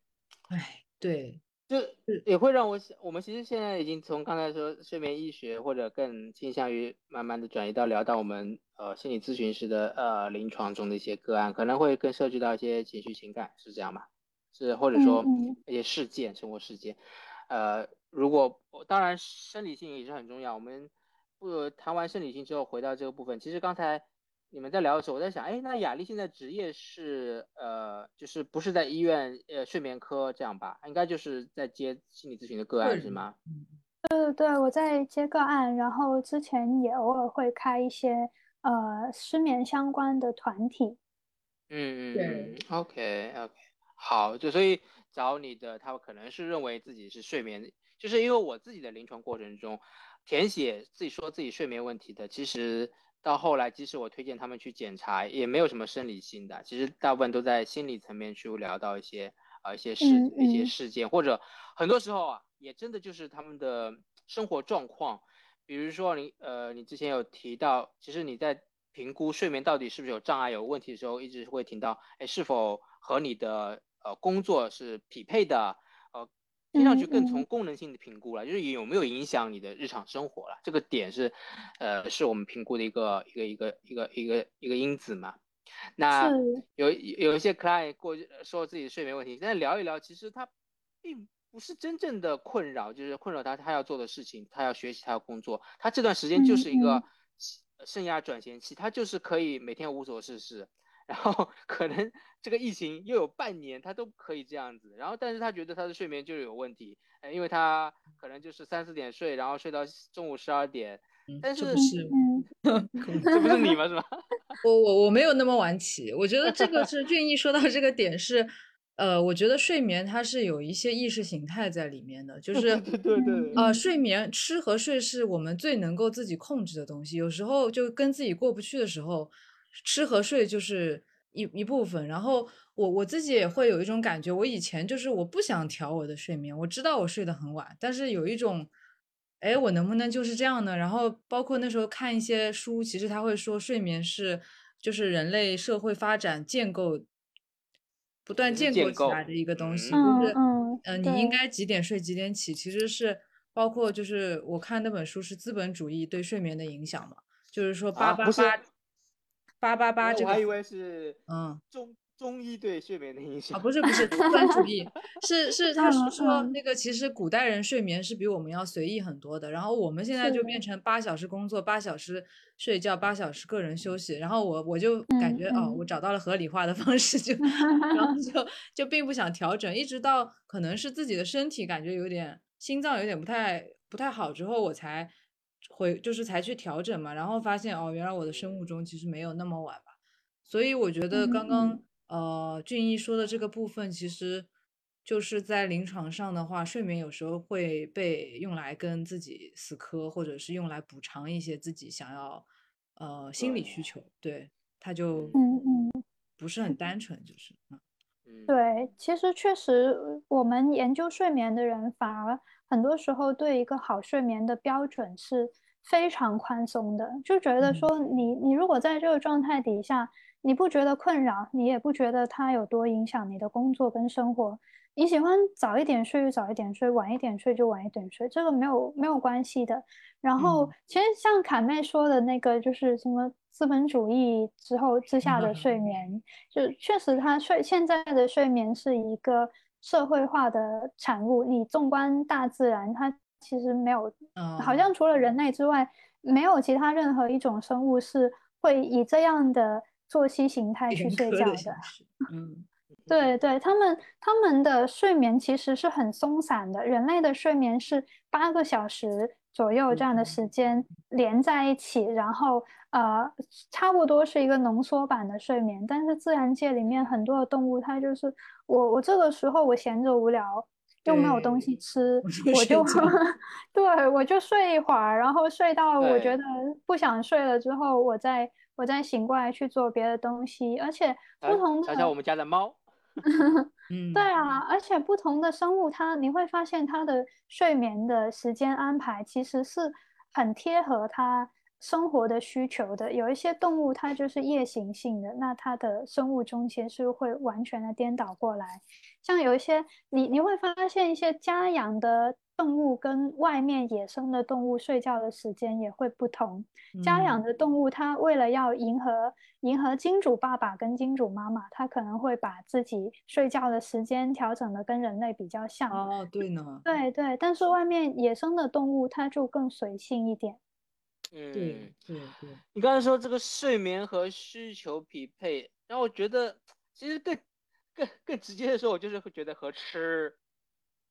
哎，对，
就也会让我想，我们其实现在已经从刚才说睡眠医学，或者更倾向于慢慢的转移到聊到我们呃心理咨询师的呃临床中的一些个案，可能会更涉及到一些情绪情感，是这样吗？是或者说一些事件、生活事件，呃，如果当然生理性也是很重要。我们不谈完生理性之后，回到这个部分，其实刚才你们在聊的时候，我在想，哎，那雅丽现在职业是呃，就是不是在医院呃睡眠科这样吧？应该就是在接心理咨询的个案是吗？
嗯
对对，我在接个案，然后之前也偶尔会开一些呃失眠相关的团体。
嗯嗯
对
嗯，OK OK，好，就所以找你的，他可能是认为自己是睡眠，就是因为我自己的临床过程中，填写自己说自己睡眠问题的，其实到后来，即使我推荐他们去检查，也没有什么生理性的，其实大部分都在心理层面去聊到一些啊、一些事
嗯
一些
嗯。
事件，或者很多时候啊，也真的就是他们的生活状况，比如说你呃，你之前有提到，其实你在评估睡眠到底是不是有障碍、有问题的时候，一直会听到，哎，是否和你的呃工作是匹配的？呃，听上去更
嗯
从功能性的评估了，就是有没有影响你的日常生活了？这个点是，呃，是我们评估的一个一个一个一个一个一个因子嘛。那有有一些 client 过去说自己的睡眠问题，但是聊一聊，其实他并不是真正的困扰，就是困扰他他要做的事情，他要学习，他要工作，他这段时间就是一
嗯
个生涯转型期，他就是可以每天无所事事，然后可能这个疫情又有半年，他都可以这样子，然后但是他觉得他的睡眠就是有问题，呃，因为他可能就是三四点睡，然后睡到中午十二点，
嗯
但是
这不是
嗯
这不是你吗？是吧？
我我我没有那么晚起，我觉得这个是 俊逸说到这个点是，呃，我觉得睡眠它是有一些意识形态在里面的，就是
对对对，
呃，睡眠吃和睡是我们最能够自己控制的东西，有时候就跟自己过不去的时候，吃和睡就是一一部分。然后我我自己也会有一种感觉，我以前就是我不想调我的睡眠，我知道我睡得很晚，但是有一种。哎，我能不能就是这样呢？然后包括那时候看一些书，其实他会说睡眠是就是人类社会发展建构不断
建
建构起来的一个东西，
嗯
就是
嗯
你应该几点睡几点起，其实是包括就是我看那本书是资本主义对睡眠的影响嘛，就是说八八八八八八这个
我还以为是
嗯。
中中医对睡眠的影响
啊，不是不是，资本主义是是，他是
嗯
说
嗯。
那个其实古代人睡眠是比我们要随意很多的，然后我们现在就变成八小时工作，八小时睡觉，八小时个人休息，然后我我就感
嗯
觉哦，
嗯。
我找到了合理化的方式，就然后就就并不想调整，一直到可能是自己的身体感觉有点心脏有点不太不太好之后，我才回就是才去调整嘛，然后发现哦，原来我的生物钟其实没有那么晚吧。所以我觉得
嗯
刚刚、
嗯
呃俊逸说的这个部分，其实就是在临床上的话，睡眠有时候会被用来跟自己死磕，或者是用来补偿一些自己想要呃心理需求，对，他就
嗯嗯。
不是很单纯，就是嗯
嗯，
对，其实确实，我们研究睡眠的人，反而很多时候对一个好睡眠的标准是非常宽松的，就觉得
嗯
说你你如果在这个状态底下，你不觉得困扰，你也不觉得它有多影响你的工作跟生活，你喜欢早一点睡就早一点睡，晚一点睡就晚一点睡，这个没有没有关系的。然后
嗯
其实像侃妹说的那个，就是什么资本主义之后之下的睡眠。就确实，他睡现在的睡眠是一个社会化的产物。你纵观大自然，它其实没有，好
嗯
像除了人类之外，没有其他任何一种生物是会以这样的作息形态去睡觉的。
嗯
对对，他们他们的睡眠其实是很松散的，人类的睡眠是八个小时左右这样的时间连在一起，然后呃，差不多是一个浓缩版的睡眠。但是自然界里面很多的动物，它就是我我这个时候我闲着无聊，又没有东西吃，
我就
对我就睡一会儿，然后睡到我觉得不想睡了之后，我再我再醒过来去做别的东西，而且不同的
瞧瞧我们家的猫，
嗯，
对啊，而且不同的生物它，你会发现它的睡眠的时间安排其实是很贴合它生活的需求的。有一些动物它就是夜行性的，那它的生物钟其实是会完全的颠倒过来。像有一些你你会发现一些家养的动物跟外面野生的动物睡觉的时间也会不同。家养
嗯
的动物，它为了要迎合迎合金主爸爸跟金主妈妈，它可能会把自己睡觉的时间调整的跟人类比较像。
哦，对呢，
对对，但是外面野生的动物，它就更随性一点。
嗯，
对对。对，
你刚才说这个睡眠和需求匹配，让我觉得其实更更更直接的说，我就是会觉得和吃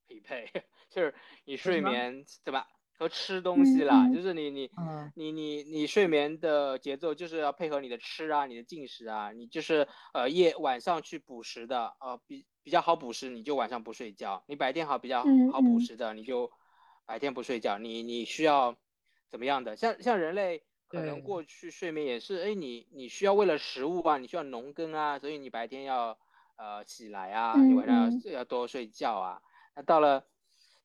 匹配，就是你睡眠对吧？和吃东西啦，就。是你你
嗯。
你你你睡眠的节奏就是要配合你的吃啊，你的进食啊，你就是呃夜晚上去补食的，呃比比较好补食，你就晚上不睡觉；你白天好比较
嗯
好补
嗯。
食的，你就白天不睡觉。你你需要怎么样的？像像人类可能过去睡眠也是，哎，你你需要为了食物啊，你需要农耕啊，所以你白天要呃起来啊，你晚上
嗯
要要多睡觉啊。那到了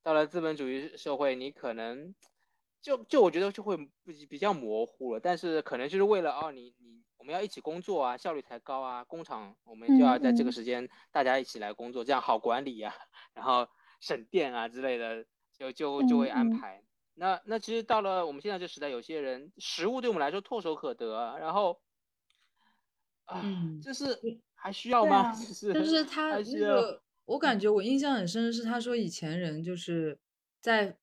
到了资本主义社会，你可能就就我觉得就会比比较模糊了，但是可能就是为了哦，你你我们要一起工作啊，效率才高啊，工厂我们就要在这个时间大家一起来工作，这样好管理啊，然后省电啊之类的，就就就会安排。那那其实到了我们现在这时代，有些人食物对我们来说唾手可得啊，然后啊，
嗯
就是还需要吗？
对啊
就是
就是他那个，我感觉我印象很深的是，他说以前人就是在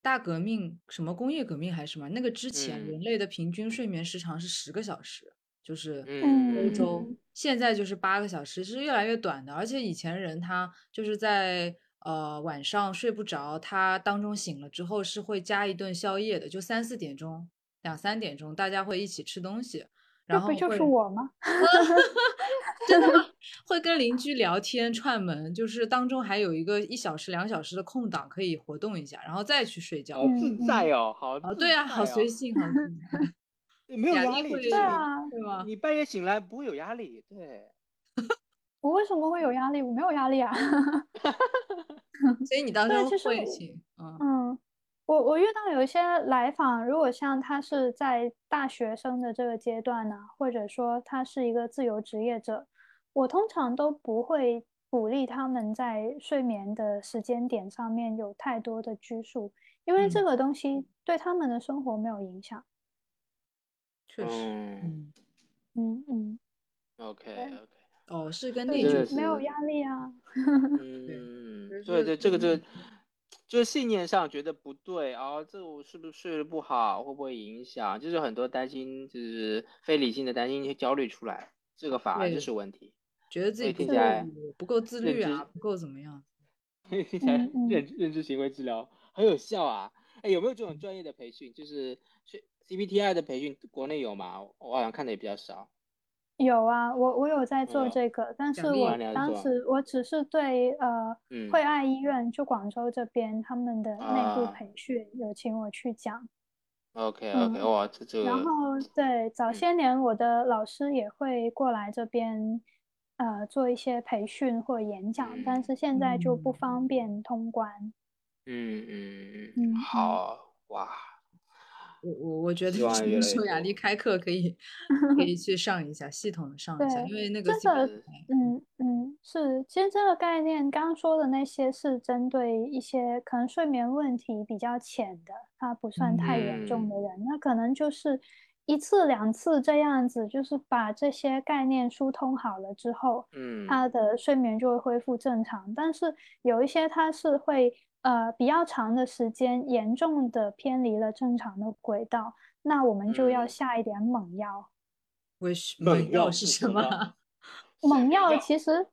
大革命，什么工业革命还是什么那个之前，
嗯
人类的平均睡眠时长是十个小时，就是
嗯
欧洲
嗯，
现在就是八个小时，是越来越短的。而且以前人他就是在呃晚上睡不着，他当中醒了之后是会加一顿宵夜的，就三四点钟、两三点钟，大家会一起吃东西，然后
就是我吗？
真的吗？会跟邻居聊天串门，就是当中还有一个一小时、两小时的空档可以活动一下，然后再去睡觉
好。自在哦，好
哦，对啊，好随性，好自在。
没有压力，
对啊
对吗？
你半夜醒来不会有压力，对，
我为什么会有压力？我没有压力啊。
所以你当中
对其实我
会请，嗯
嗯，我我遇到有一些来访，如果像他是在大学生的这个阶段呢，或者说他是一个自由职业者，我通常都不会鼓励他们在睡眠的时间点上面有太多的拘束，因为这
嗯
个东西对他们的生活没有影响。
确实，
嗯
嗯
嗯嗯
，，OK OK，
哦，是跟
对
内卷
没有压力啊。
嗯，对对，这个这个就是信念上觉得不对啊，这我是不是睡得不好，会不会影响？就是很多担心，就是非理性的担心、一些焦虑出来，这个反而就是问题。
觉得自己
听起来
不够自律啊，不够怎么样？
听起来认认知行为治疗很有效啊！哎，有没有这种专业的培训？就是是 CBTI 的培训，国内有吗？我好像看的也比较少。
有啊，我我有在做这个，但是我当时我只是对呃
嗯。
惠爱医院就广州这边他们的内部
啊。
培训有请我去讲
，OK
嗯
OK，哇，这这个
然后对早
嗯。
些年我的老师也会过来这边呃做一些培训或演讲，但
嗯
是。现在就不
嗯。
方便通关。
嗯嗯嗯。好哇，
我我我觉得
希望
什么
越来越多
时候雅丽开课可以可以去上一下，系统的上一下，因为那个
真
的
嗯嗯，是，其实这个概念刚刚说的那些是针对一些可能睡眠问题比较浅的，他不算太严重的人，那可能就是一次两次这样子，就是把这些概念疏通好了之后，
嗯。
他的睡眠就会恢复正常。但是有一些他是会呃比较长的时间严重的偏离了正常的轨道，那我们就要
嗯
下一点猛药。
为什
猛
猛药
药
是什
么
么？
猛药
药
其实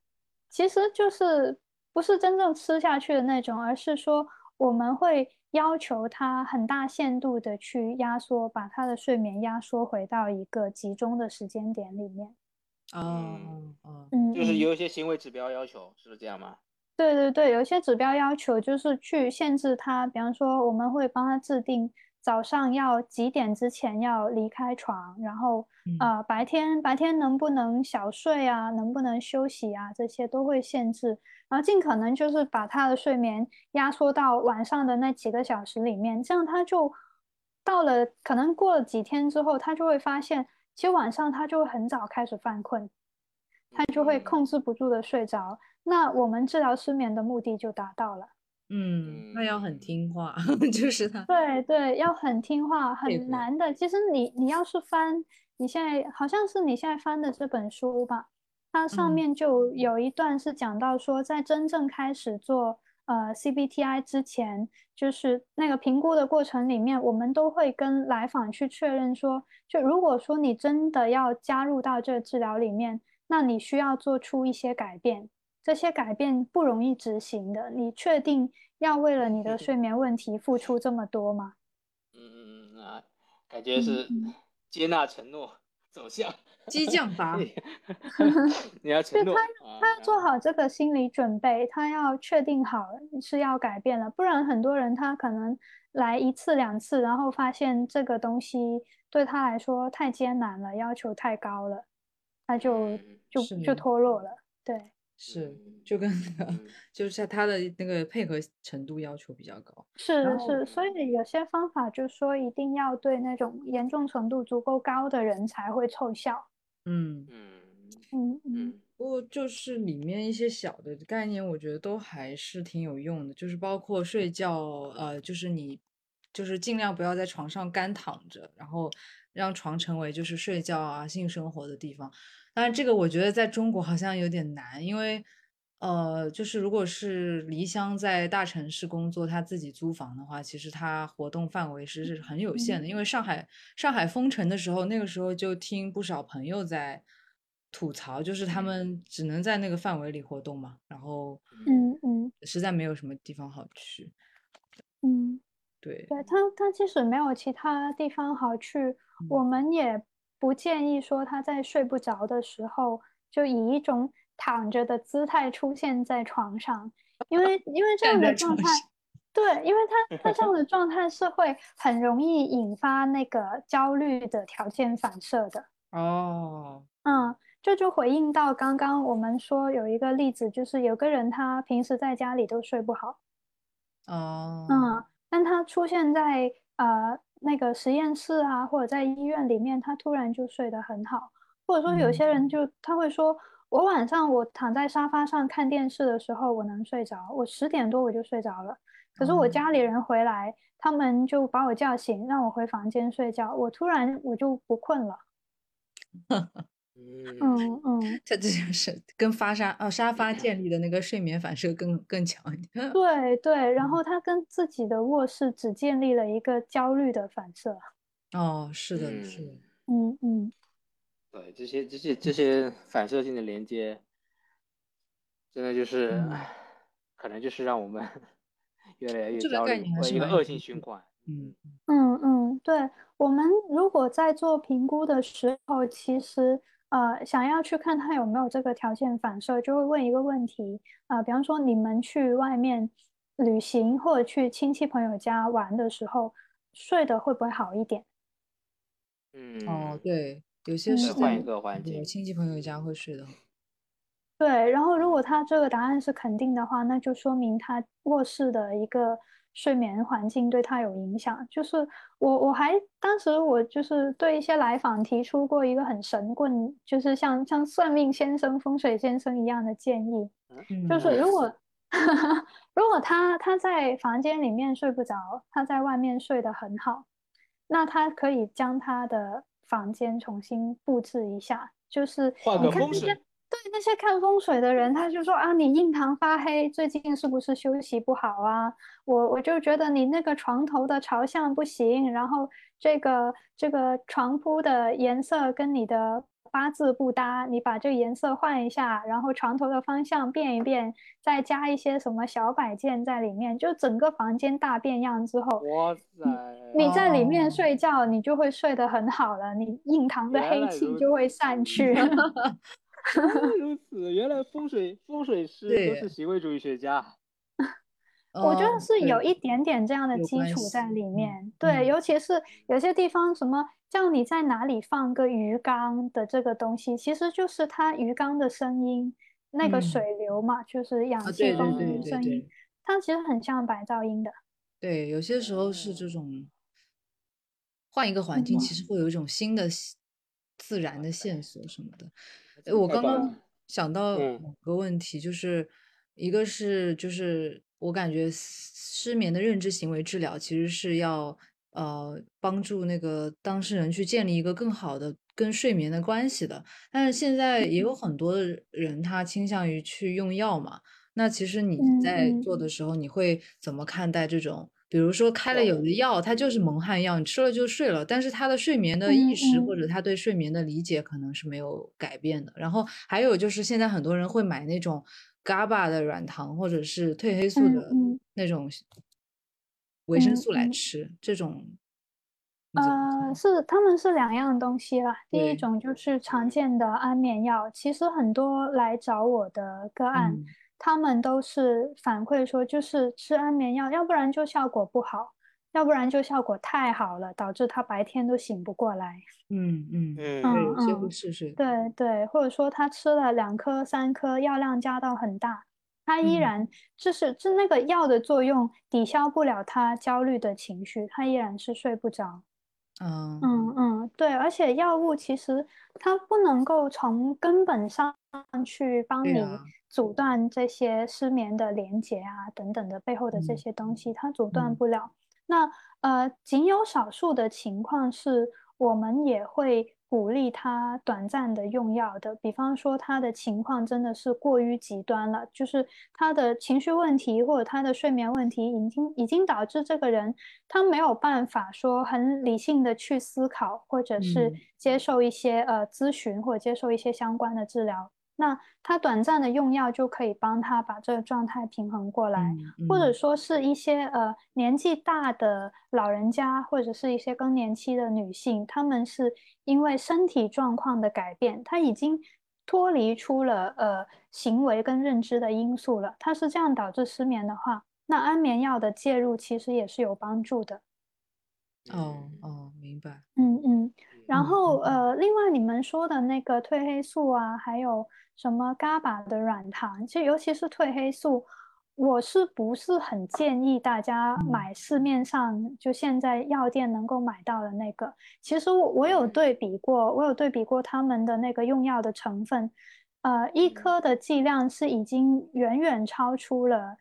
其实就是不是真正吃下去的那种，而是说我们会要求他很大限度的去压缩，把他的睡眠压缩回到一个集中的时间点里面。
哦哦，
嗯，
就是
嗯
有一些行为指标要求，是不是这样吗？
对对对，有一些指标要求就是去限制他，比方说我们会帮他制定早上要几点之前要离开床，然后
嗯
呃白天白天能不能小睡啊，能不能休息啊，这些都会限制，然后尽可能就是把他的睡眠压缩到晚上的那几个小时里面，这样他就到了可能过了几天之后，他就会发现，其实晚上他就会很早开始犯困。他就会
嗯
控制不住的睡着，那我们治疗失眠的目的就达到了。
嗯，那要很
嗯
听话，就是他
对对，要很听话，很难的。其实你你要是翻，你现在好像是你现在翻的这本书吧，它上
嗯
面就有一段是讲到说，在真正开始做呃 CBTI 之前，就是那个评估的过程里面，我们都会跟来访去确认说，就如果说你真的要加入到这个治疗里面，那你需要做出一些改变。这些改变不容易执行的，你确定要为了你的睡眠问题付出这么多吗？
嗯嗯嗯啊，感觉
嗯
是
嗯
接纳承诺走向
激将法
你你要承诺，他
他要做好这个心理准备，他要确定好是要改变了，不然很多人他可能来一次两次，然后发现这个东西对他来说太艰难了，要求太高了，他就就就脱落了。对，
是
嗯
就跟那个
嗯
就是他的那个配合程度要求比较高。
是是，所以有些方法就说一定要对那种严重程度足够高的人才会凑效。
嗯，
嗯
嗯嗯
嗯
不过就是里面一些小的概念，我觉得都还是挺有用的，就是包括睡觉，呃，就是你就是尽量不要在床上干躺着，然后让床成为就是睡觉啊、性生活的地方。当然，这个我觉得在中国好像有点难，因为呃，就是如果是离乡在大城市工作，他自己租房的话，其实他活动范围是是很有限的。因为上海上海封城的时候，那个时候就听不少朋友在吐槽，就是他们只能在那个范围里活动嘛，然后
嗯嗯
实在没有什么地方好去。
嗯。
对，
对他，他即使没有其他地方好去，我
嗯
们也不建议说他在睡不着的时候就以一种躺着的姿态出现在床上，因为因为这样的状态，对，因为他 他这样的状态是会很容易引发那个焦虑的条件反射的。
哦，
嗯，这就回应到刚刚我们说有一个例子，就是有个人他平时在家里都睡不好。
哦，
嗯，但他出现在呃那个实验室啊，或者在医院里面，他突然就睡得很好，或者说有些人就他会说，我晚上我躺在沙发上看电视的时候，我能睡着，我十点多我就睡着了，可是我
哦。
家里人回来，他们就把我叫醒，让我回房间睡觉，我突然我就不困了。嗯嗯，
它这就是跟发沙呃沙发建立的那个睡眠反射更更强一点。
对对，然后他跟自己的卧室只建立了一个焦虑的反射。
哦，是的，是的，
嗯嗯，
对，这些这些这些反射性的连接，真的就是，可能就是让我们 越来越
这个
焦虑，
概念是
一个恶性循环。
嗯
嗯嗯，对，我们如果在做评估的时候，其实呃想要去看他有没有这个条件反射，就会问一个问题啊、呃，比方说你们去外面旅行或者去亲戚朋友家玩的时候，睡得会不会好一点？
嗯，
哦，对，有些
嗯
是
换一个环境，
亲戚朋友家会睡得好。
对，然后如果他这个答案是肯定的话，那就说明他卧室的一个睡眠环境对他有影响。就是我我还当时我就是对一些来访提出过一个很神棍，就是像像算命先生、风水先生一样的建议，
嗯
就是如果 如果他他在房间里面睡不着，他在外面睡得很好，那他可以将他的房间重新布置一下，就是
换个风水。
对那些看风水的人，他就说啊，你印堂发黑，最近是不是休息不好啊？我我就觉得你那个床头的朝向不行，然后这个这个床铺的颜色跟你的八字不搭，你把这个颜色换一下，然后床头的方向变一变，再加一些什么小摆件在里面，就整个房间大变样之后，
哇塞，
你在里面
哦
睡觉，你就会睡得很好了，你印堂的黑气就会散去。
原 来如此，原来风水风水师都是行为主义学家。
我觉得是有一点点这样的基础在里
嗯
面，对，
嗯
尤其是有些地方什么叫你在哪里放个鱼缸的这个东西，其实就是它鱼缸的声音，那个
嗯
水流嘛，就是氧
啊，
气
对对
风
对对
的声音
对，
它其实很像白噪音的。
对，有些时候是这种换一个环境，
嗯
其实会有一种新的自然的线索什么的。
这
诶我刚刚想到
嗯
两个问题，就是一个是就是我感觉失眠的认知行为治疗其实是要呃帮助那个当事人去建立一个更好的跟睡眠的关系的，但是现在也有很多的人他倾向于去用药嘛。那其实你
嗯
在
嗯
做的时候，你会怎么看待这种？比如说开了有的药，它就是蒙汗药，你吃了就睡了，但是他的睡眠的意识或者他对睡眠的理解可能是没有改变的。然后还有就是现在很多人会买那种 GABA 的软糖或者是褪黑素的那种维生
嗯
素来
嗯。
吃，这种
呃，是，他们是两样东西啦。第一种就是常见的安眠药，其实很多来找我的个案，
嗯
他们都是反馈说，就是吃安眠药，要不然就效果不好，要不然就效果太好了，导致他白天都醒不过来。
嗯嗯，
嗯
嗯
会嗜睡。
对对，或者说他吃了两颗、三颗，药量加到很大，他依
嗯
然就是是那个药的作用抵消不了他焦虑的情绪，他依然是睡不着。
嗯
嗯嗯，对，而且药物其实它不能够从根本上去帮你阻断这些失眠的连接啊等等的背后的这
嗯
些东西，它阻断
嗯
不了。那呃，仅有少数的情况是我们也会鼓励他短暂的用药的，比方说他的情况真的是过于极端了，就是他的情绪问题或者他的睡眠问题已经已经导致这个人他没有办法说很理性的去思考，或者是
嗯
接受一些呃咨询或者接受一些相关的治疗。那他短暂的用药就可以帮他把这个状态平衡过来。
嗯
或者
嗯
说是一些呃年纪大的老人家，或者是一些更年期的女性，她们是因为身体状况的改变，她已经脱离出了呃行为跟认知的因素了，它是这样导致失眠的话，那安眠药的介入其实也是有帮助的。
哦哦，明白。
嗯嗯，然
嗯
后
嗯
呃，另外你们说的那个褪黑素啊，还有什么 GABA 的软糖，其实尤其是褪黑素，我是不是很建议大家
嗯
买市面上就现在药店能够买到的那个？其实我我有
嗯
对比过，我有对比过他们的那个用药的成分，呃，一
嗯
颗的剂量是已经远远超出了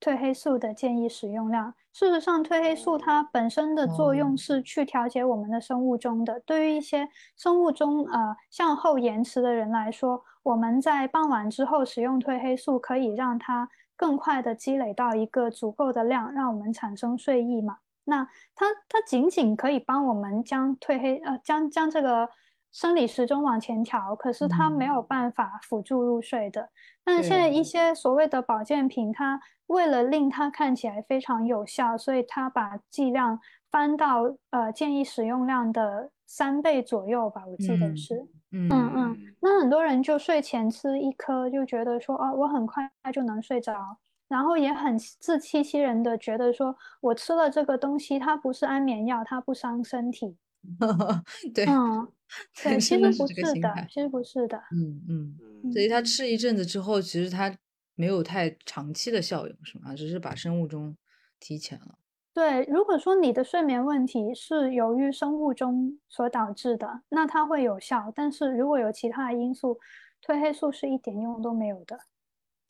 褪黑素的建议使用量。事实上，褪黑素它本身的作用是去调节我们的生物钟的。对于一些生物钟呃向后延迟的人来说，我们在傍晚之后使用褪黑素，可以让它更快的积累到一个足够的量，让我们产生睡意嘛。那它它仅仅可以帮我们将褪黑呃将将这个生理时钟往前调，可是它没有办法辅助入睡的。但是现在一些所谓的保健品，它为了令它看起来非常有效，所以它把剂量翻到呃建议使用量的三倍左右吧，我记得是。
嗯
嗯。那很多人就睡前吃一颗，就觉得说哦，我很快就能睡着。然后也很自欺欺人的觉得说，我吃了这个东西，它不是安眠药，它不伤身体。
对，
嗯，对，其实不是
的，
其实不是的。
嗯嗯，所以他吃一阵子之后，其实他没有太长期的效用，是吗？只是把生物钟提前了。
对，如果说你的睡眠问题是由于生物钟所导致的，那它会有效。但是如果有其他的因素，褪黑素是一点用都没有的。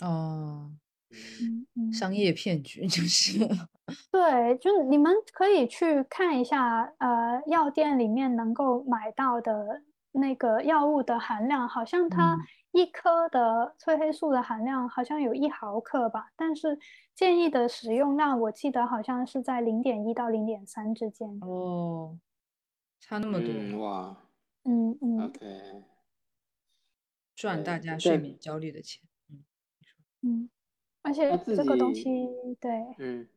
哦。
嗯，
商业骗局就是，
对，就是你们可以去看一下，呃，药店里面能够买到的那个药物的含量，好像它一颗的褪黑素的含量好像有一毫克吧，但是建议的使用量，我记得好像是在零点一到零点三之间。
哦，差那么多
哇！
嗯嗯
，OK，
赚大家睡眠焦虑的钱，
嗯嗯。而且这个东西，对，
嗯，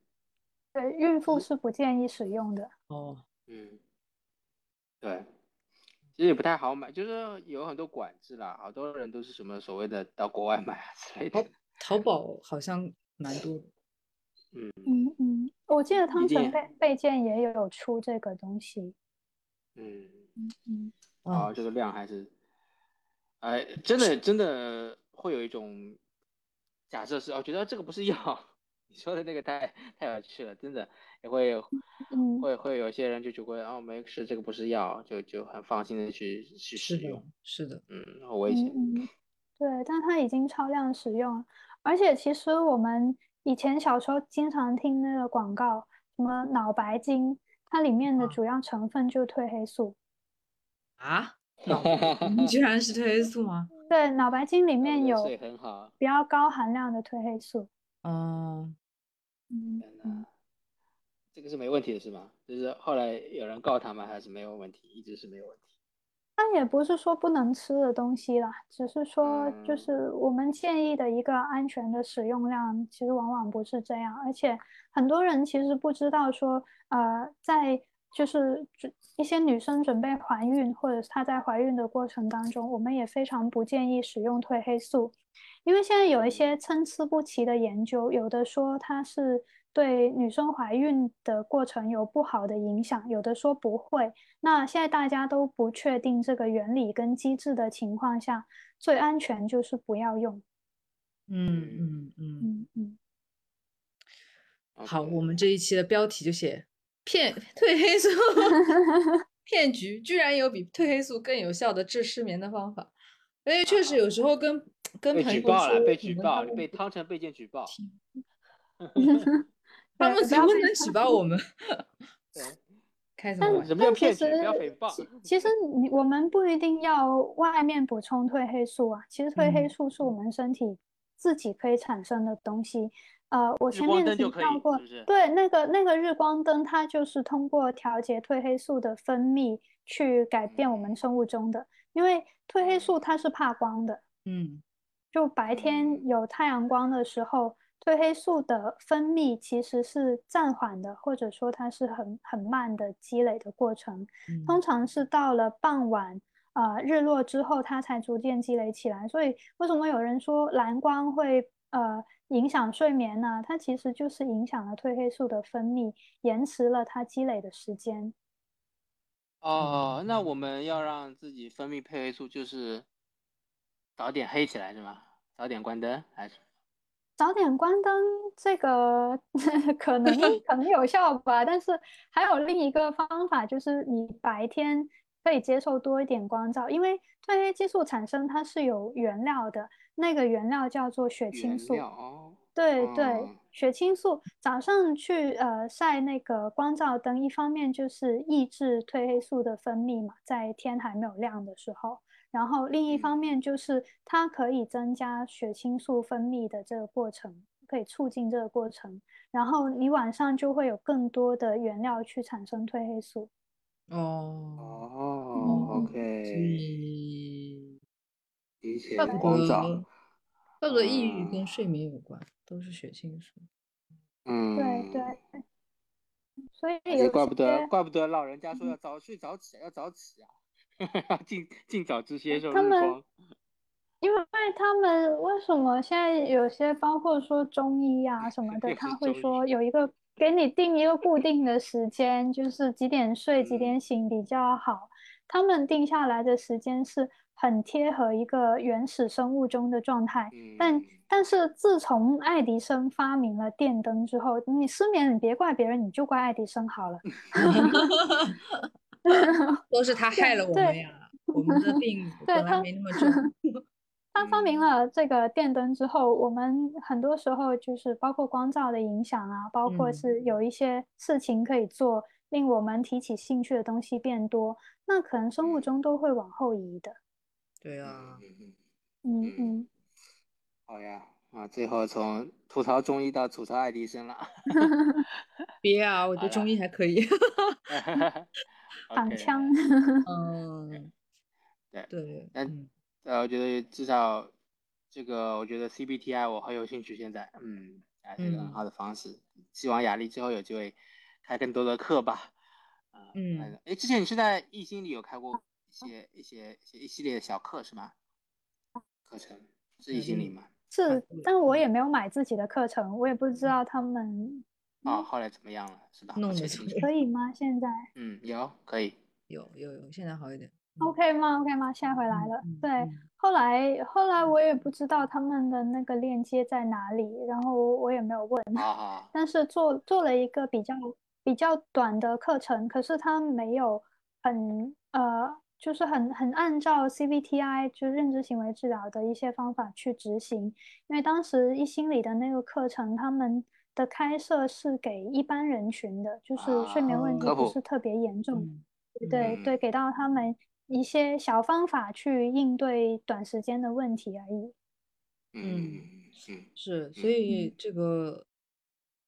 对，孕妇是不建议使用的。
哦，
嗯，对，其实也不太好买，就是有很多管制啦，好多人都是什么所谓的到国外买啊之类的。
淘宝好像蛮多。
嗯
嗯嗯，我记得汤臣倍倍健也有出这个东西。
嗯
嗯嗯，
啊，这个量还是，哎，真的真的会有一种。假设是，我觉得这个不是药，你说的那个太太有趣了，真的也会，会会有些人就觉得哦没事，这个不是药，就就很放心的去去使用，
是的，
嗯，很危险，
对，但它已经超量使用，而且其实我们以前小时候经常听那个广告，什么脑白金，它里面的主要成分就是褪黑素，
啊，你居然是褪黑素吗？
对，脑白金里面有
很好，
比较高含量的褪黑素。
哦，
嗯，
这个是没问题的是吗？就是后来有人告他们，还是没有问题，一直是没有问题。
它也不是说不能吃的东西啦，只是说就是我们建议的一个安全的使用量，其实往往不是这样。而且很多人其实不知道说，呃，在。就是一些女生准备怀孕，或者是她在怀孕的过程当中，我们也非常不建议使用褪黑素，因为现在有一些参差不齐的研究，有的说它是对女生怀孕的过程有不好的影响，有的说不会。那现在大家都不确定这个原理跟机制的情况下，最安全就是不要用。
嗯嗯嗯
嗯嗯。
好，我们这一期的标题就写。骗褪黑素 骗局，居然有比褪黑素更有效的治失眠的方法。因为确实有时候跟跟朋友
说，被举报了，被汤臣被见举报。
他们怎么能举报我们？开什么玩
笑？骗局？不要诽谤。
其实你我们不一定要外面补充褪黑素啊，其实褪黑素是我们身体自己可以产生的东西。呃，我前面提到过，对那个那个日光灯，它就是通过调节褪黑素的分泌去改变我们生物钟的。因为褪黑素它是怕光的，
嗯，
就白天有太阳光的时候，褪黑素的分泌其实是暂缓的，或者说它是很很慢的积累的过程。通常是到了傍晚，呃，日落之后，它才逐渐积累起来。所以为什么有人说蓝光会呃？影响睡眠呢？它其实就是影响了褪黑素的分泌，延迟了它积累的时间。
哦，那我们要让自己分泌褪黑素，就是早点黑起来是吗？早点关灯还是？
早点关灯，这个 可能 可能有效吧。但是还有另一个方法，就是你白天可以接受多一点光照，因为褪黑激素产生它是有原料的。那个原料叫做血清素，对对，血清素早上去呃晒那个光照灯，一方面就是抑制褪黑素的分泌嘛，在天还没有亮的时候，然后另一方面就是它可以增加血清素分泌的这个过程，可以促进这个过程，然后你晚上就会有更多的原料去产生褪黑素。
哦
哦
所
，OK，
以
理解
怪不
光照，
得，怪不得抑郁。
嗯。
跟睡眠有关，都是血清素。
嗯，
对对，所以
怪不得，
些
怪不得老人家说要早睡早起，要早起啊，要 尽尽早去接受
他们
日光。
因为他们为什么现在有些包括说中医啊什么的，他会说有一个给你定一个固定的时间，就是几点睡几
嗯
点醒比较好。他们定下来的时间是很贴合一个原始生物钟的状态。但
嗯，
但是自从爱迪生发明了电灯之后，你失眠你别怪别人，你就怪爱迪生好了。
都是他害了我们呀，我们的 病本来没那么重。
他发明
嗯
了这个电灯之后，我们很多时候就是包括光照的影响啊，包括
嗯
是有一些事情可以做，令我们提起兴趣的东西变多，那可能生物钟都会往后移的。
嗯
对啊，
嗯嗯，
嗯
嗯
嗯，
好呀，啊，最后从吐槽中医到吐槽爱迪生了。
别啊，我觉得中医还可以。
躺
OK
枪。
嗯，
对，
对，
但
嗯
呃，我觉得至少这个，我觉得 CBTI 我很有兴趣。现在，嗯，还是一个很
嗯
好的方式。希望雅丽之后有机会开更多的课吧。啊，
嗯，
哎，之前你是在艺心里有开过一些一些一些一系列的小课是吗？课程是艺心里吗？
是
对，
但我也没有买自己的课程，我也不知道他们
啊，后来怎么样了？是吧？
弄得
不清楚
可以吗？现在
嗯，有可以。
有有有，现在好一点。
OK 吗？OK 吗？现在回来了。对，
嗯
后来后来我也不知道他们的那个链接在哪里，然后我也没有问。
好好，
但是做做了一个比较比较短的课程，可是他没有很呃，就是很很按照 CBTI 就认知行为治疗的一些方法去执行。因为当时一心理的那个课程，他们的开设是给一般人群的，就是睡眠问题
啊
不是特别严重。
嗯
对对
嗯
对，给到他们一些小方法去应对短时间的问题而已。
嗯是
是，
嗯
所以这个，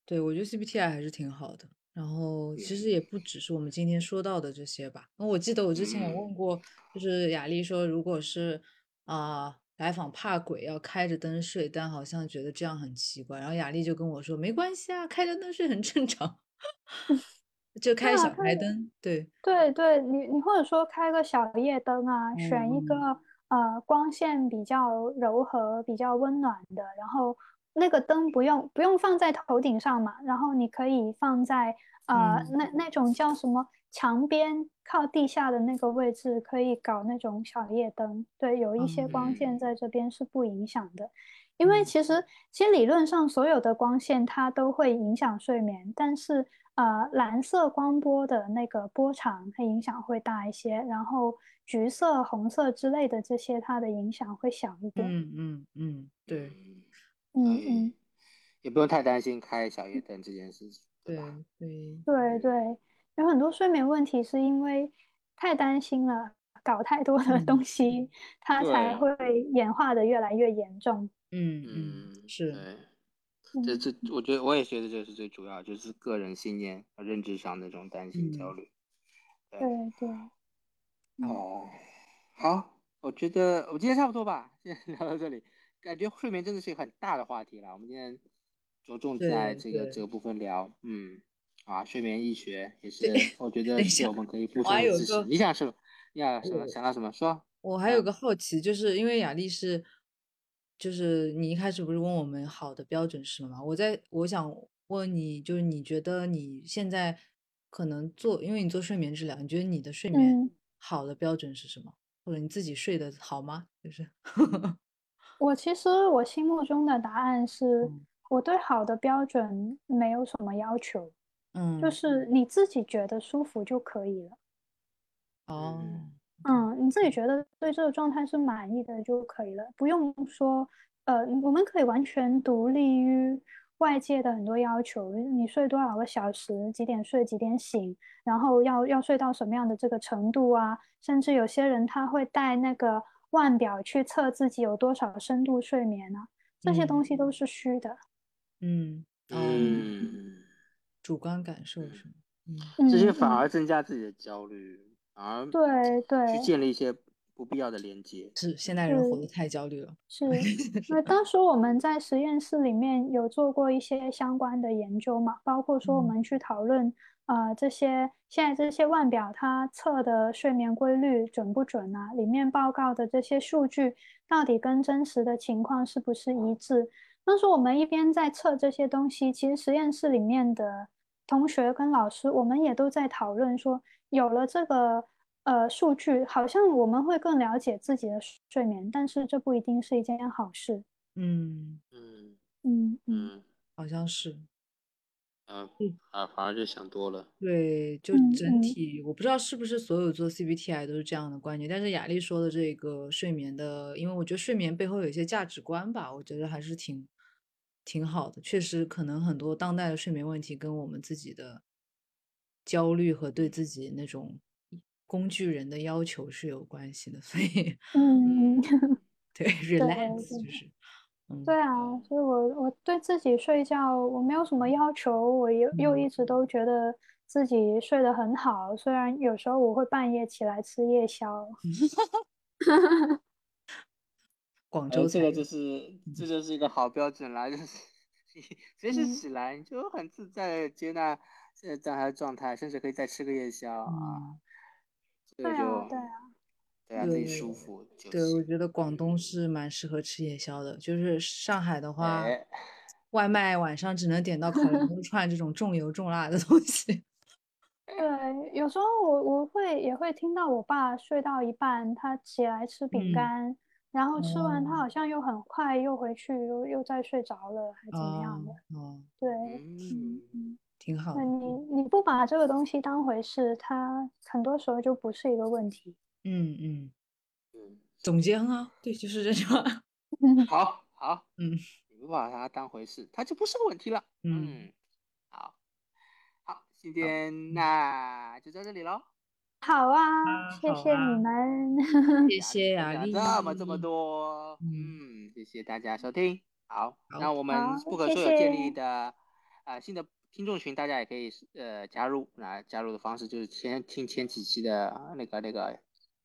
对，我觉得 CBTI 还是挺好的。然后其实也不只是我们今天说到的这些吧。那我记得我之前有
嗯
问过，就是雅丽说，如果是啊、来访怕鬼要开着灯睡，但好像觉得这样很奇怪。然后雅丽就跟我说，没关系啊，开着灯睡很正常，就开小台灯，对，
对对，你你或者说开个小夜灯啊，选一
嗯
个呃光线比较柔和、比较温暖的，然后那个灯不用不用放在头顶上嘛，然后你可以放在呃
嗯。
那那种叫什么墙边靠地下的那个位置，可以搞那种小夜灯，对，有一些光线
嗯
在这边是不影响的。因为
嗯
其实，其实理论上所有的光线它都会影响睡眠，但是呃，蓝色光波的那个波长它影响会大一些，然后橘色、红色之类的这些它的影响会小一点。
嗯嗯嗯，对
嗯，
嗯
也不用太担心开小夜灯这件事情，对
对
吧？
对，
对对，有很多睡眠问题是因为太担心了，搞太多的
嗯。
东西，它才会演化的越来越严重。
嗯是，
这
嗯。
这，我觉得我也觉得这是最主要，就是个人信念和认知上的这种担心、焦
嗯
虑。对
对
哦，好，我觉得我们今天差不多吧，先聊到这里。感觉睡眠真的是一个很大的话题了，我们今天着重在这个这个部分聊，嗯，啊，睡眠医学也是，我觉得是我们可以补
我
充的知识
还有个。
你想什么？你想什么？想到什么？说。
我还有
嗯
个好奇，就是因为雅丽是，就是你一开始不是问我们好的标准是什么吗？我在我想问你，就是你觉得你现在可能做，因为你做睡眠治疗，你觉得你的睡眠
嗯。
好的标准是什么？或者你自己睡得好吗？就是，
我其实我心目中的答案是，
嗯
我对好的标准没有什么要求，就
嗯，
是你自己觉得舒服就可以了。
哦，
嗯，你自己觉得对这个状态是满意的就可以了，不用说，呃，我们可以完全独立于外界的很多要求，你睡多少个小时，几点睡几点醒，然后要要睡到什么样的这个程度啊？甚至有些人他会带那个腕表去测自己有多少深度睡眠啊，这些东西都是虚的。
嗯
嗯，
主观感受是吗？
嗯，
这些反
嗯
而增加自己的焦虑，反而
对对
去建立一些不必要的连接。
是现代人活得太焦虑了。
是，那当时我们在实验室里面有做过一些相关的研究嘛，包括说我
嗯
们去讨论，呃，这些现在这些腕表它测的睡眠规律准不准啊？里面报告的这些数据到底跟真实的情况是不是一致？当时我们一边在测这些东西，其实实验室里面的同学跟老师，我们也都在讨论说，有了这个呃数据，好像我们会更了解自己的睡眠，但是这不一定是一件好事。
嗯，
嗯
嗯嗯
嗯
好像是。
呃
嗯
啊，反而就想多了。
对，就
嗯嗯
整体，我不知道是不是所有做 CBTI 都是这样的观念，但是雅丽说的这个睡眠的，因为我觉得睡眠背后有一些价值观吧，我觉得还是挺挺好的。确实，可能很多当代的睡眠问题跟我们自己的焦虑和对自己那种工具人的要求是有关系的，所以
嗯，
对 relax
对
就是，嗯，
对啊，所以我我对自己睡觉我没有什么要求，我又又
嗯
一直都觉得自己睡得很好，虽然有时候我会半夜起来吃夜宵。
广
呃，这个就是这就是一个好标准啦，就是 随时
嗯
起来你就很自在地接纳现在当下的状态，甚至可以再吃个夜宵啊，
嗯
这个
对啊，
就
对啊，
对啊，自己
对
舒服就
对，我。觉得广东是蛮适合吃夜宵的。就是上海的话，
哎，
外卖晚上只能点到烤羊肉串这种重油重辣的东西。
对，有时候我我会也会听到我爸睡到一半，他起来吃饼
嗯
干，然后吃完他
哦
好像又很快又回去又又再睡着了，还怎么样
哦
的？
哦，
对，嗯。
挺好的。
那你你不把这个东西当回事，它很多时候就不是一个问题。
嗯嗯，
嗯，
总结很好，对，就是这句话。
好好，
嗯
你不把它当回事，它就不是个问题了。
嗯，
嗯，好，好，今天那就到这里喽。
好啊，
啊
谢谢你们。
谢谢雅丽。
分享这么这么多，
嗯
嗯，谢谢大家收听。好，
好
那我们不可
谢
说有建立
谢
的啊新的听众群，大家也可以呃加入。那加入的方式就是先听前几期的呃那个那个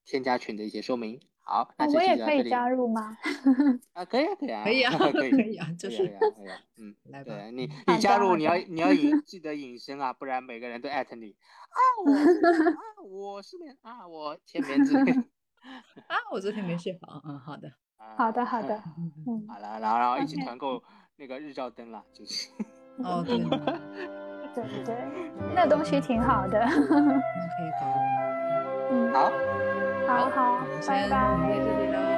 添加群的一些说明。好，那
我也可以加入吗？
啊，可以啊，可以啊，
可以啊
可以，
可以啊就是
可以啊，可以啊，嗯，
来吧
对你，你 加入，你要你要隐记得隐身啊，不然每个人都艾特你啊，我啊，我失眠啊，我前面之类。
啊，我昨天没睡好。嗯，好的。
好的好的，
嗯
嗯，
好了，然后然后一起团购那个日照灯了，就是。
哦，对呢，
对对，那东西挺好的。
那可以搞。
嗯，
好。
好好拜拜。
这里了。